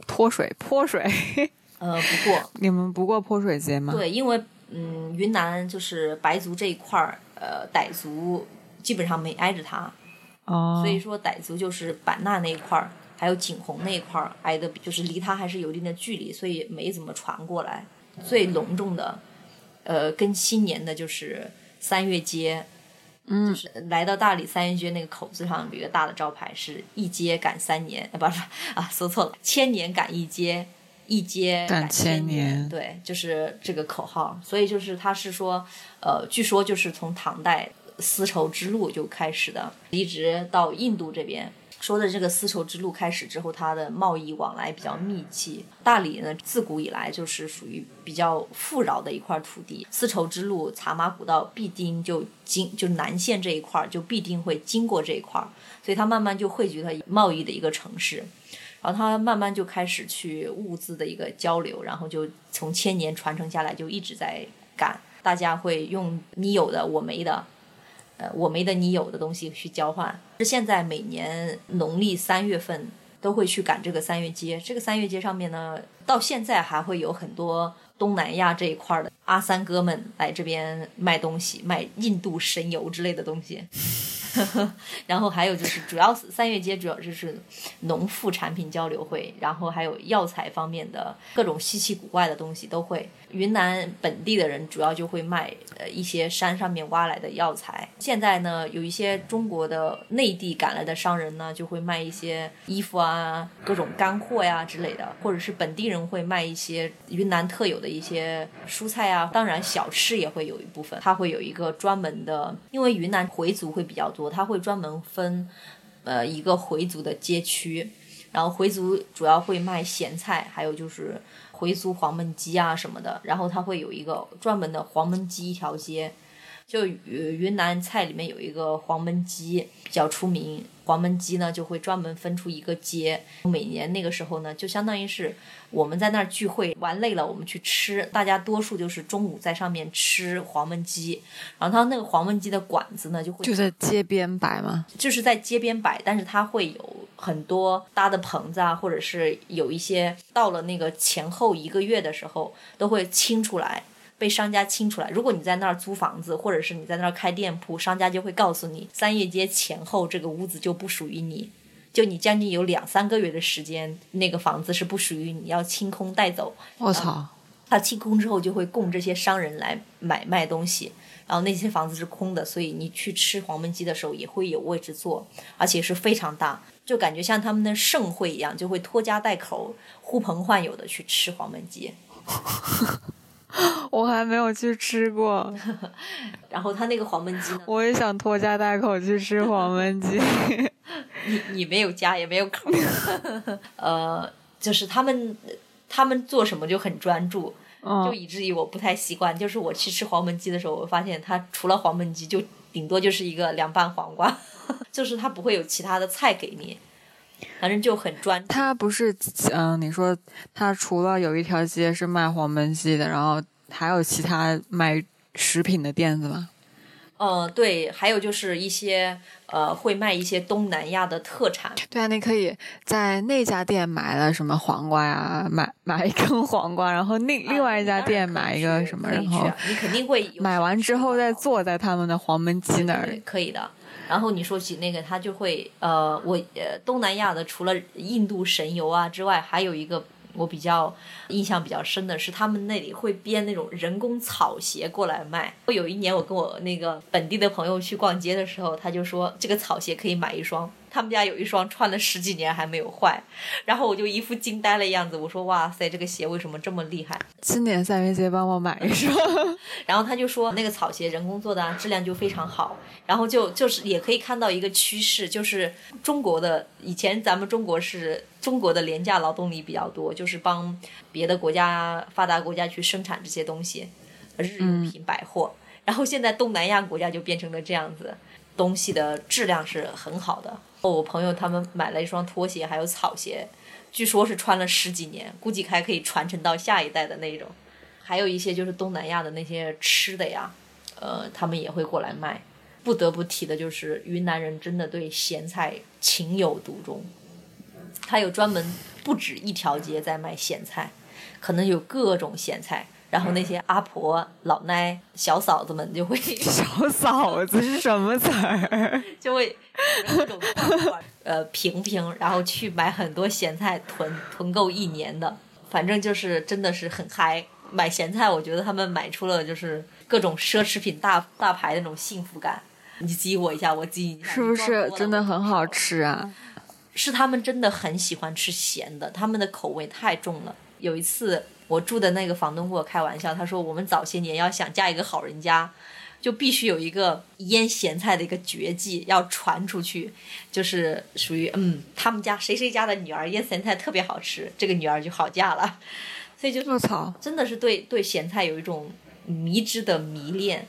脱水泼水？呃，不过。你们不过泼水节吗？对，因为嗯，云南就是白族这一块儿，呃，傣族基本上没挨着它，哦，所以说傣族就是版纳那一块儿。还有景洪那一块儿挨的，就是离它还是有一定的距离，所以没怎么传过来。最隆重的，呃，跟新年的就是三月街，嗯，就是来到大理三月街那个口子上有一个大的招牌，是一街赶三年，啊，不是啊，说错了，千年赶一街，一街赶千年，对，就是这个口号。所以就是他是说，呃，据说就是从唐代丝绸之路就开始的，一直到印度这边。说的这个丝绸之路开始之后，它的贸易往来比较密集。大理呢，自古以来就是属于比较富饶的一块土地。丝绸之路、茶马古道必定就经，就南线这一块就必定会经过这一块，所以它慢慢就汇聚了贸易的一个城市。然后他慢慢就开始去物资的一个交流，然后就从千年传承下来，就一直在赶。大家会用你有的，我没的。呃，我没的你有的东西去交换。是现在每年农历三月份都会去赶这个三月街。这个三月街上面呢，到现在还会有很多东南亚这一块的阿三哥们来这边卖东西，卖印度神油之类的东西。[laughs] 然后还有就是，主要是三月街主要就是农副产品交流会，然后还有药材方面的各种稀奇古怪的东西都会。云南本地的人主要就会卖呃一些山上面挖来的药材。现在呢，有一些中国的内地赶来的商人呢，就会卖一些衣服啊、各种干货呀之类的，或者是本地人会卖一些云南特有的一些蔬菜啊。当然，小吃也会有一部分，它会有一个专门的，因为云南回族会比较多，它会专门分呃一个回族的街区，然后回族主要会卖咸菜，还有就是。回族黄焖鸡啊什么的，然后它会有一个专门的黄焖鸡一条街，就云南菜里面有一个黄焖鸡比较出名，黄焖鸡呢就会专门分出一个街，每年那个时候呢就相当于是我们在那儿聚会玩累了，我们去吃，大家多数就是中午在上面吃黄焖鸡，然后它那个黄焖鸡的馆子呢就会就在街边摆吗？就是在街边摆，但是它会有。很多搭的棚子啊，或者是有一些到了那个前后一个月的时候，都会清出来，被商家清出来。如果你在那儿租房子，或者是你在那儿开店铺，商家就会告诉你，三月街前后这个屋子就不属于你，就你将近有两三个月的时间，那个房子是不属于你，要清空带走。我操！他清空之后就会供这些商人来买卖东西，然后那些房子是空的，所以你去吃黄焖鸡的时候也会有位置坐，而且是非常大。就感觉像他们的盛会一样，就会拖家带口、呼朋唤友的去吃黄焖鸡。[laughs] [laughs] 我还没有去吃过。[laughs] 然后他那个黄焖鸡呢？我也想拖家带口去吃黄焖鸡。[laughs] 你你没有家也没有口。呃，就是他们他们做什么就很专注，就以至于我不太习惯。就是我去吃黄焖鸡的时候，我发现他除了黄焖鸡，就顶多就是一个凉拌黄瓜。就是他不会有其他的菜给你，反正就很专。他不是，嗯，你说他除了有一条街是卖黄焖鸡的，然后还有其他卖食品的店子吗？呃，对，还有就是一些呃，会卖一些东南亚的特产。对啊，你可以在那家店买了什么黄瓜呀，买 [laughs] 买一根黄瓜，然后另另外一家店买一个什么，然后你肯定会买完之后再坐在他们的黄焖鸡那儿，可以的。然后你说起那个，他就会呃，我呃，东南亚的除了印度神油啊之外，还有一个。我比较印象比较深的是，他们那里会编那种人工草鞋过来卖。我有一年，我跟我那个本地的朋友去逛街的时候，他就说这个草鞋可以买一双。他们家有一双穿了十几年还没有坏，然后我就一副惊呆了样子。我说：“哇塞，这个鞋为什么这么厉害？”今年三月节帮我买一双。[laughs] 然后他就说那个草鞋人工做的，质量就非常好。然后就就是也可以看到一个趋势，就是中国的以前咱们中国是中国的廉价劳动力比较多，就是帮别的国家发达国家去生产这些东西，日用品、百货。然后现在东南亚国家就变成了这样子。东西的质量是很好的。我朋友他们买了一双拖鞋，还有草鞋，据说是穿了十几年，估计还可以传承到下一代的那种。还有一些就是东南亚的那些吃的呀，呃，他们也会过来卖。不得不提的就是云南人真的对咸菜情有独钟，他有专门不止一条街在卖咸菜，可能有各种咸菜。然后那些阿婆、老奶、小嫂子们就会，[laughs] 小嫂子是什么词儿？[laughs] 就会各种 [laughs] 呃平平，然后去买很多咸菜囤囤够一年的，反正就是真的是很嗨。买咸菜，我觉得他们买出了就是各种奢侈品大大牌那种幸福感。你激我一下，我激你一下，是不是真的很好吃啊？是他们真的很喜欢吃咸的，他们的口味太重了。有一次。我住的那个房东跟我开玩笑，他说我们早些年要想嫁一个好人家，就必须有一个腌咸菜的一个绝技要传出去，就是属于嗯，他们家谁谁家的女儿腌咸菜特别好吃，这个女儿就好嫁了。[laughs] 所以就我操，真的是对对咸菜有一种迷之的迷恋。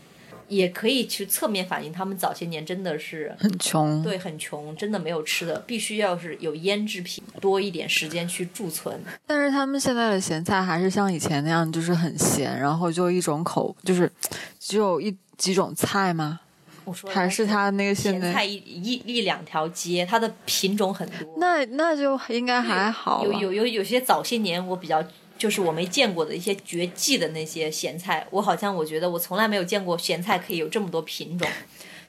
也可以去侧面反映他们早些年真的是很穷，对，很穷，真的没有吃的，必须要是有腌制品，多一点时间去贮存。但是他们现在的咸菜还是像以前那样，就是很咸，然后就一种口，就是只有一几种菜吗？我说还是他那个咸菜一一一两条街，它的品种很多。那那就应该还好。有有有有些早些年我比较。就是我没见过的一些绝技的那些咸菜，我好像我觉得我从来没有见过咸菜可以有这么多品种。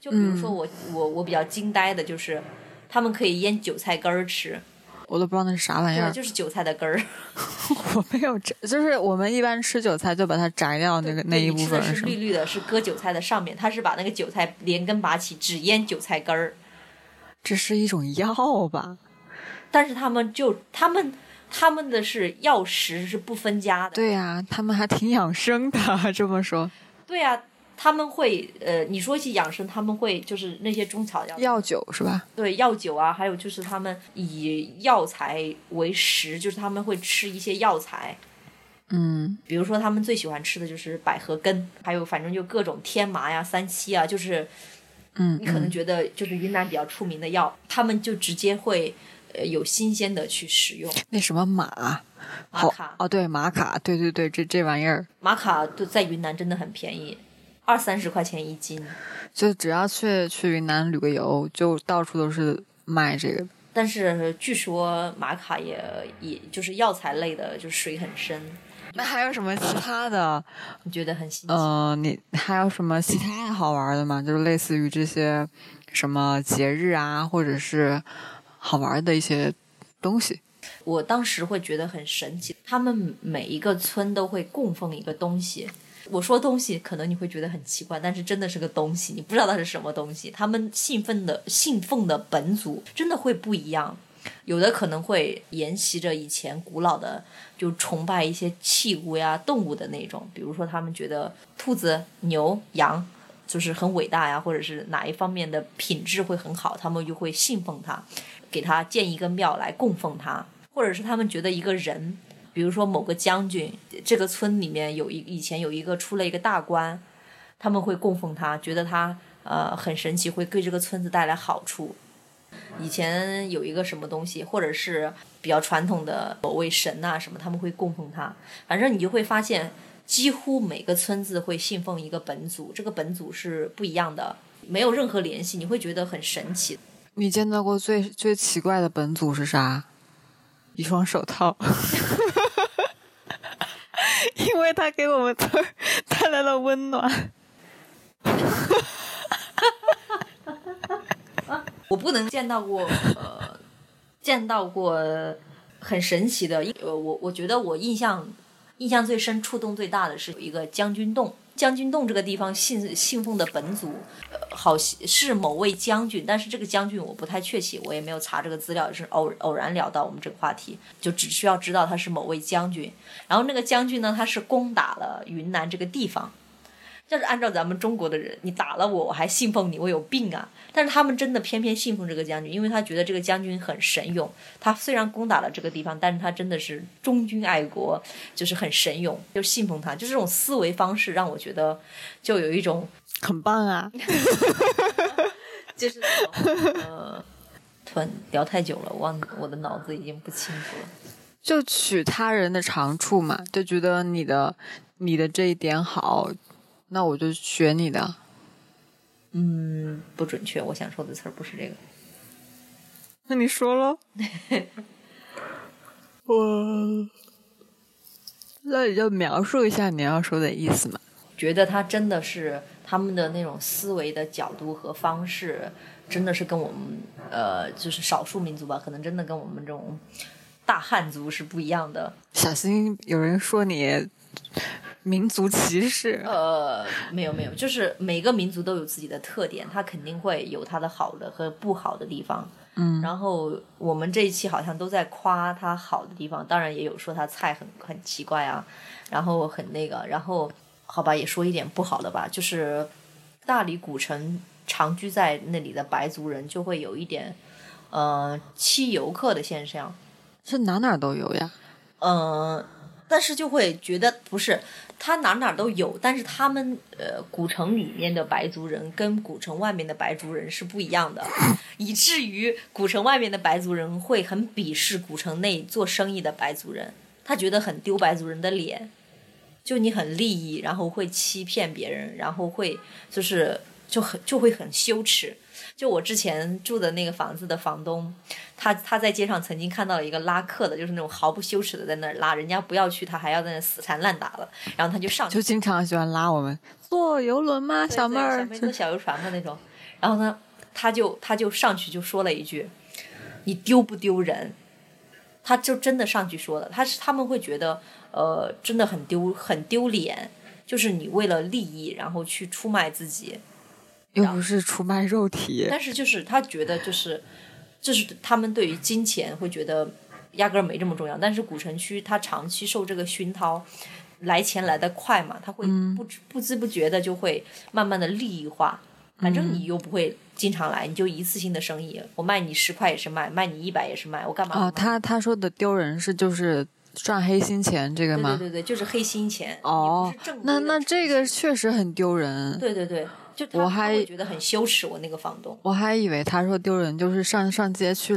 就比如说我我我比较惊呆的就是，他们可以腌韭菜根儿吃，我都不知道那是啥玩意儿。就是韭菜的根儿。[laughs] 我没有摘，就是我们一般吃韭菜就把它摘掉那个那一部分是绿绿的，是割韭菜的上面，它是把那个韭菜连根拔起，只腌韭菜根儿。这是一种药吧？但是他们就他们。他们的是药食是不分家的，对呀，他们还挺养生的，[laughs] 这么说。对呀，他们会呃，你说起养生，他们会就是那些中草药药酒是吧？对，药酒啊，还有就是他们以药材为食，就是他们会吃一些药材。嗯，比如说他们最喜欢吃的就是百合根，还有反正就各种天麻呀、三七啊，就是嗯，你可能觉得就是云南比较出名的药，他们就直接会。呃，有新鲜的去使用那什么玛，玛卡哦，对玛卡，对对对，这这玩意儿，玛卡都在云南真的很便宜，二三十块钱一斤，就只要去去云南旅个游，就到处都是卖这个。但是据说玛卡也也就是药材类的，就水很深。那还有什么其他的？你觉得很新奇？嗯，你还有什么其他好玩的吗？就是类似于这些什么节日啊，或者是。好玩的一些东西，我当时会觉得很神奇。他们每一个村都会供奉一个东西。我说东西，可能你会觉得很奇怪，但是真的是个东西，你不知道它是什么东西。他们信奉的信奉的本祖真的会不一样，有的可能会沿袭着以前古老的，就崇拜一些器物呀、动物的那种。比如说，他们觉得兔子、牛、羊就是很伟大呀，或者是哪一方面的品质会很好，他们就会信奉它。给他建一个庙来供奉他，或者是他们觉得一个人，比如说某个将军，这个村里面有一以前有一个出了一个大官，他们会供奉他，觉得他呃很神奇，会给这个村子带来好处。以前有一个什么东西，或者是比较传统的某位神呐、什么，他们会供奉他。反正你就会发现，几乎每个村子会信奉一个本祖，这个本祖是不一样的，没有任何联系，你会觉得很神奇。你见到过最最奇怪的本组是啥？一双手套，[laughs] 因为他给我们村带来了温暖。[laughs] 我不能见到过呃，见到过很神奇的，呃，我我觉得我印象印象最深、触动最大的是有一个将军洞。将军洞这个地方信信奉的本祖，呃，好是某位将军，但是这个将军我不太确切，我也没有查这个资料，是偶偶然聊到我们这个话题，就只需要知道他是某位将军。然后那个将军呢，他是攻打了云南这个地方。要是按照咱们中国的人，你打了我，我还信奉你，我有病啊！但是他们真的偏偏信奉这个将军，因为他觉得这个将军很神勇。他虽然攻打了这个地方，但是他真的是忠君爱国，就是很神勇，就信奉他。就这种思维方式让我觉得，就有一种很棒啊！[laughs] 就是那种呃，突然聊太久了，忘我的脑子已经不清楚了。就取他人的长处嘛，就觉得你的你的这一点好，那我就学你的。嗯，不准确，我想说的词儿不是这个。那你说喽，[laughs] 我，那你就描述一下你要说的意思嘛。觉得他真的是他们的那种思维的角度和方式，真的是跟我们呃，就是少数民族吧，可能真的跟我们这种大汉族是不一样的。小心有人说你民族歧视。呃，没有没有，就是每个民族都有自己的特点，他肯定会有他的好的和不好的地方。嗯，然后我们这一期好像都在夸他好的地方，当然也有说他菜很很奇怪啊，然后很那个，然后好吧，也说一点不好的吧，就是大理古城长居在那里的白族人就会有一点呃欺游客的现象。是哪哪都有呀。嗯，但是就会觉得不是，他哪哪都有，但是他们呃古城里面的白族人跟古城外面的白族人是不一样的，以至于古城外面的白族人会很鄙视古城内做生意的白族人，他觉得很丢白族人的脸，就你很利益，然后会欺骗别人，然后会就是就很就会很羞耻。就我之前住的那个房子的房东，他他在街上曾经看到了一个拉客的，就是那种毫不羞耻的在那儿拉，人家不要去，他还要在那死缠烂打的，然后他就上去就经常喜欢拉我们坐游轮吗，小妹儿小？妹坐小游船的那种。然后呢，他就他就上去就说了一句：“你丢不丢人？”他就真的上去说了，他是他们会觉得呃真的很丢很丢脸，就是你为了利益然后去出卖自己，又不是出卖肉体。但是就是他觉得就是就是他们对于金钱会觉得压根儿没这么重要，但是古城区它长期受这个熏陶，来钱来得快嘛，他会不知不知不觉的就会慢慢的利益化。反正你又不会经常来，你就一次性的生意，我卖你十块也是卖，卖你一百也是卖，我干嘛？哦，他他说的丢人是就是赚黑心钱这个吗？对对对对，就是黑心钱。哦那那这个确实很丢人。对对对，就我还会觉得很羞耻。我那个房东我还以为他说丢人就是上上街去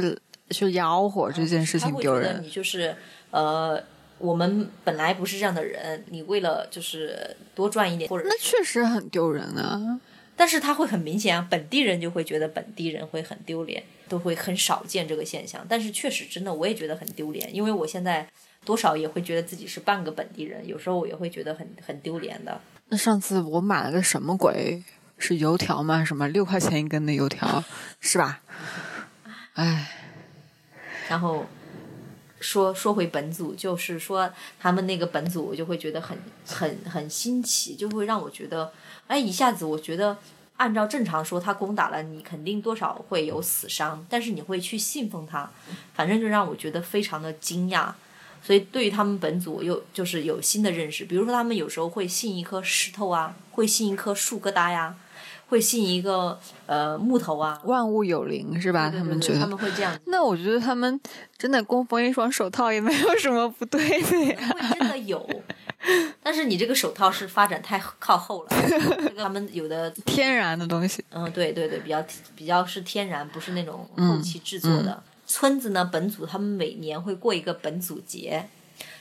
去吆喝这件事情丢人你。就是呃，我们本来不是这样的人，你为了就是多赚一点，或者那确实很丢人啊！但是他会很明显啊，本地人就会觉得本地人会很丢脸，都会很少见这个现象。但是确实真的，我也觉得很丢脸，因为我现在多少也会觉得自己是半个本地人，有时候我也会觉得很很丢脸的。那上次我买了个什么鬼？是油条吗？什么六块钱一根的油条，是吧？哎，然后说说回本组，就是说他们那个本组，我就会觉得很很很新奇，就会让我觉得，哎，一下子我觉得按照正常说，他攻打了你，肯定多少会有死伤，但是你会去信奉他，反正就让我觉得非常的惊讶。所以对于他们本组又就是有新的认识，比如说他们有时候会信一颗石头啊，会信一棵树疙瘩呀，会信一个呃木头啊，万物有灵是吧？对对他们觉得他们。会这样那我觉得他们真的供奉一双手套也没有什么不对的呀。会真的有，[laughs] 但是你这个手套是发展太靠后了，这个他们有的，[laughs] 天然的东西。嗯，对对对，比较比较是天然，不是那种后期制作的。村子呢，本组他们每年会过一个本组节。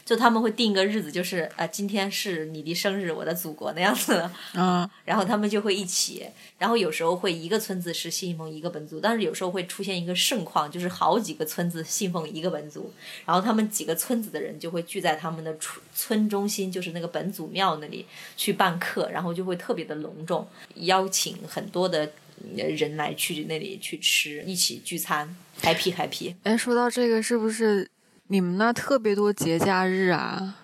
就他们会定一个日子，就是呃，今天是你的生日，我的祖国那样子，嗯，然后他们就会一起，然后有时候会一个村子是信奉一个本族，但是有时候会出现一个盛况，就是好几个村子信奉一个本族，然后他们几个村子的人就会聚在他们的村村中心，就是那个本祖庙那里去办客，然后就会特别的隆重，邀请很多的人来去那里去吃，一起聚餐，happy happy。哎，说到这个，是不是？你们那特别多节假日啊，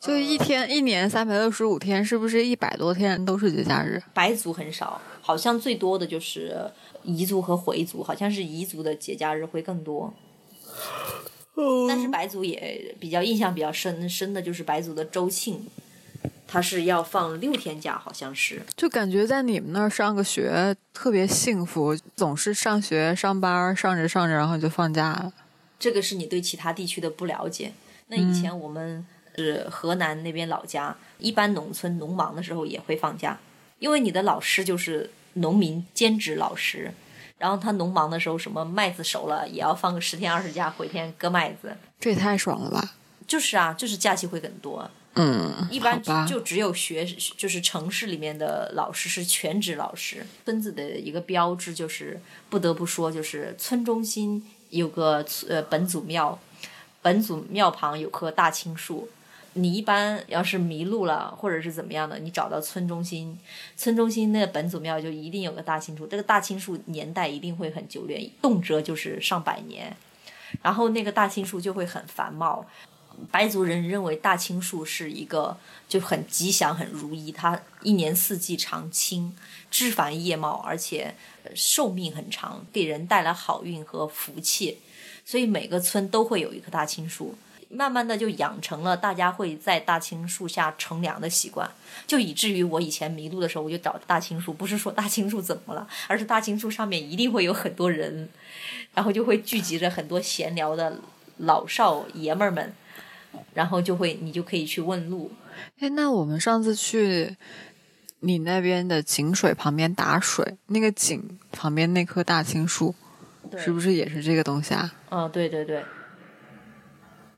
就一天一年三百六十五天，是不是一百多天都是节假日？白族很少，好像最多的就是彝族和回族，好像是彝族的节假日会更多。但是白族也比较印象比较深深的就是白族的周庆，他是要放六天假，好像是。就感觉在你们那儿上个学特别幸福，总是上学上班上着上着，然后就放假了。这个是你对其他地区的不了解。那以前我们是河南那边老家，一般农村农忙的时候也会放假，因为你的老师就是农民兼职老师，然后他农忙的时候，什么麦子熟了也要放个十天二十假回天割麦子。这也太爽了吧！就是啊，就是假期会很多。嗯，一般就只有学就是城市里面的老师是全职老师。村子的一个标志就是不得不说，就是村中心。有个呃本祖庙，本祖庙旁有棵大青树。你一般要是迷路了或者是怎么样的，你找到村中心，村中心那本祖庙就一定有个大青树。这个大青树年代一定会很久远，动辄就是上百年。然后那个大青树就会很繁茂。白族人认为大青树是一个就很吉祥、很如意，它一年四季常青，枝繁叶茂，而且。寿命很长，给人带来好运和福气，所以每个村都会有一棵大青树。慢慢的就养成了大家会在大青树下乘凉的习惯，就以至于我以前迷路的时候，我就找大青树，不是说大青树怎么了，而是大青树上面一定会有很多人，然后就会聚集着很多闲聊的老少爷们儿们，然后就会你就可以去问路。哎，那我们上次去。你那边的井水旁边打水，那个井旁边那棵大青树，是不是也是这个东西啊？嗯，对对对。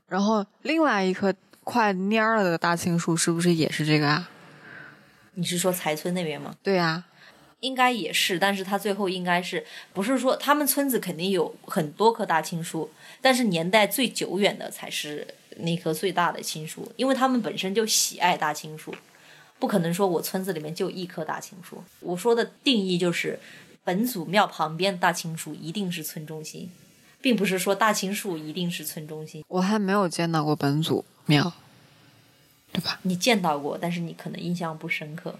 然后另外一棵快蔫了的大青树，是不是也是这个啊？你是说财村那边吗？对呀，应该也是，但是他最后应该是不是说他们村子肯定有很多棵大青树，但是年代最久远的才是那棵最大的青树，因为他们本身就喜爱大青树。不可能说我村子里面就一棵大青树。我说的定义就是，本祖庙旁边大青树一定是村中心，并不是说大青树一定是村中心。我还没有见到过本祖庙，对吧？你见到过，但是你可能印象不深刻。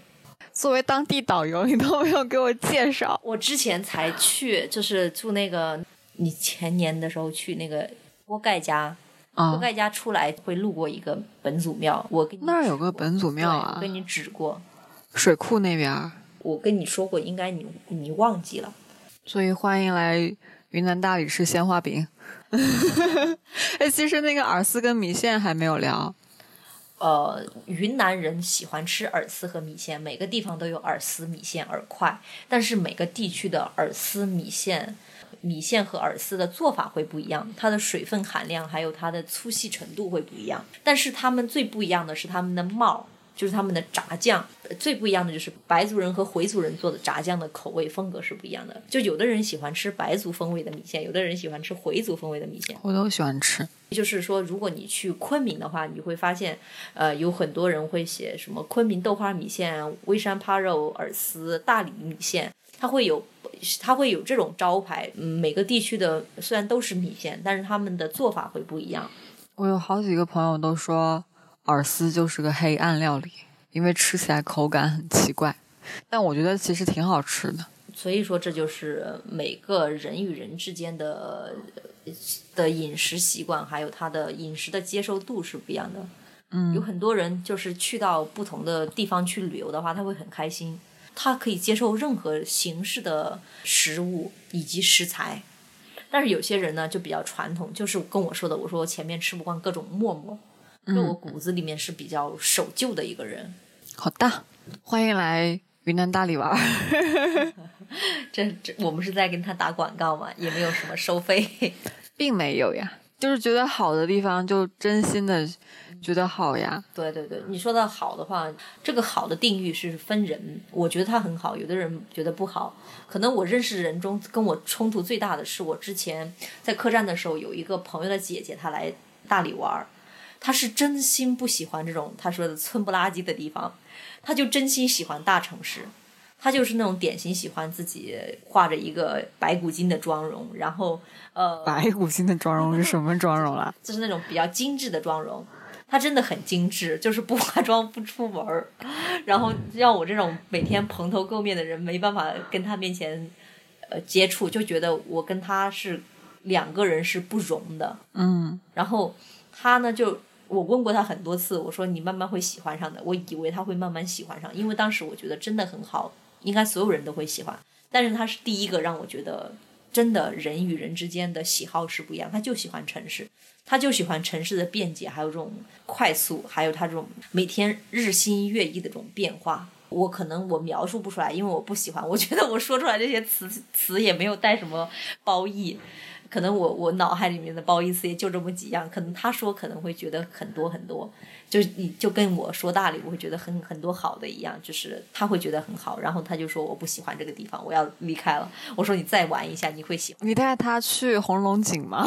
作为当地导游，你都没有给我介绍。我之前才去，就是住那个，你前年的时候去那个锅盖家。锅盖家出来会路过一个本祖庙，我跟你那儿有个本祖庙啊，我跟你指过，水库那边。我跟你说过，应该你你忘记了。所以欢迎来云南大理吃鲜花饼。[laughs] 哎，其实那个饵丝跟米线还没有聊。呃，云南人喜欢吃饵丝和米线，每个地方都有饵丝、米线、饵块，但是每个地区的饵丝、米线。米线和饵丝的做法会不一样，它的水分含量还有它的粗细程度会不一样。但是它们最不一样的是它们的帽，就是它们的炸酱。最不一样的就是白族人和回族人做的炸酱的口味风格是不一样的。就有的人喜欢吃白族风味的米线，有的人喜欢吃回族风味的米线。我都喜欢吃。就是说，如果你去昆明的话，你会发现，呃，有很多人会写什么昆明豆花米线、微山扒肉饵丝、大理米线，它会有。它会有这种招牌，每个地区的虽然都是米线，但是他们的做法会不一样。我有好几个朋友都说饵丝就是个黑暗料理，因为吃起来口感很奇怪，但我觉得其实挺好吃的。所以说，这就是每个人与人之间的的饮食习惯，还有他的饮食的接受度是不一样的。嗯，有很多人就是去到不同的地方去旅游的话，他会很开心。他可以接受任何形式的食物以及食材，但是有些人呢就比较传统，就是跟我说的，我说我前面吃不惯各种馍馍，就我骨子里面是比较守旧的一个人。好的，欢迎来云南大理玩。[laughs] 这这，我们是在跟他打广告嘛，也没有什么收费，[laughs] 并没有呀，就是觉得好的地方就真心的觉得好呀。对对对，你说的好的话，这个好的定义是分人，我觉得他很好，有的人觉得不好。可能我认识人中跟我冲突最大的是我之前在客栈的时候，有一个朋友的姐姐，她来大理玩儿，她是真心不喜欢这种她说的村不拉几的地方，她就真心喜欢大城市。她就是那种典型喜欢自己画着一个白骨精的妆容，然后呃，白骨精的妆容是什么妆容啦？[laughs] 就是那种比较精致的妆容。她真的很精致，就是不化妆不出门儿，然后让我这种每天蓬头垢面的人没办法跟她面前呃接触，就觉得我跟她是两个人是不容的。嗯，然后她呢就。我问过他很多次，我说你慢慢会喜欢上的。我以为他会慢慢喜欢上，因为当时我觉得真的很好，应该所有人都会喜欢。但是他是第一个让我觉得，真的人与人之间的喜好是不一样。他就喜欢城市，他就喜欢城市的便捷，还有这种快速，还有他这种每天日新月异的这种变化。我可能我描述不出来，因为我不喜欢。我觉得我说出来这些词词也没有带什么褒义。可能我我脑海里面的褒义词也就这么几样，可能他说可能会觉得很多很多，就你就跟我说大理我会觉得很很多好的一样，就是他会觉得很好，然后他就说我不喜欢这个地方，我要离开了。我说你再玩一下，你会喜欢。你带他去红龙井吗？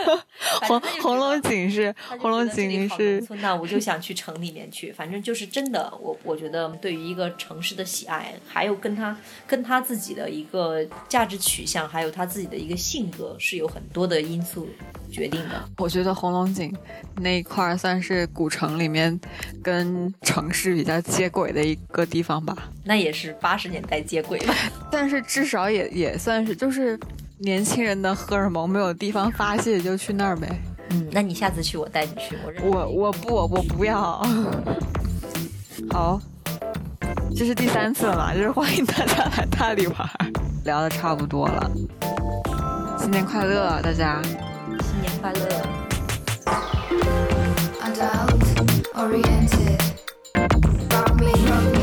[laughs] 红红龙井是红龙井是，那我就想去城里面去，反正就是真的，我我觉得对于一个城市的喜爱，还有跟他跟他自己的一个价值取向，还有他自己的一个性格是有很多的因素决定的。我觉得红龙井那一块算是古城里面跟城市比较接轨的一个地方吧。那也是八十年代接轨吧，但是至少也也算是就是年轻人的荷尔蒙没有地方发泄就去那儿呗。嗯，那你下次去我带你去，我我我不我不要。好，这是第三次了嘛，就是欢迎大家来大理玩，聊的差不多了。新年快乐，大家！新年快乐！oriented. Rock me, rock me.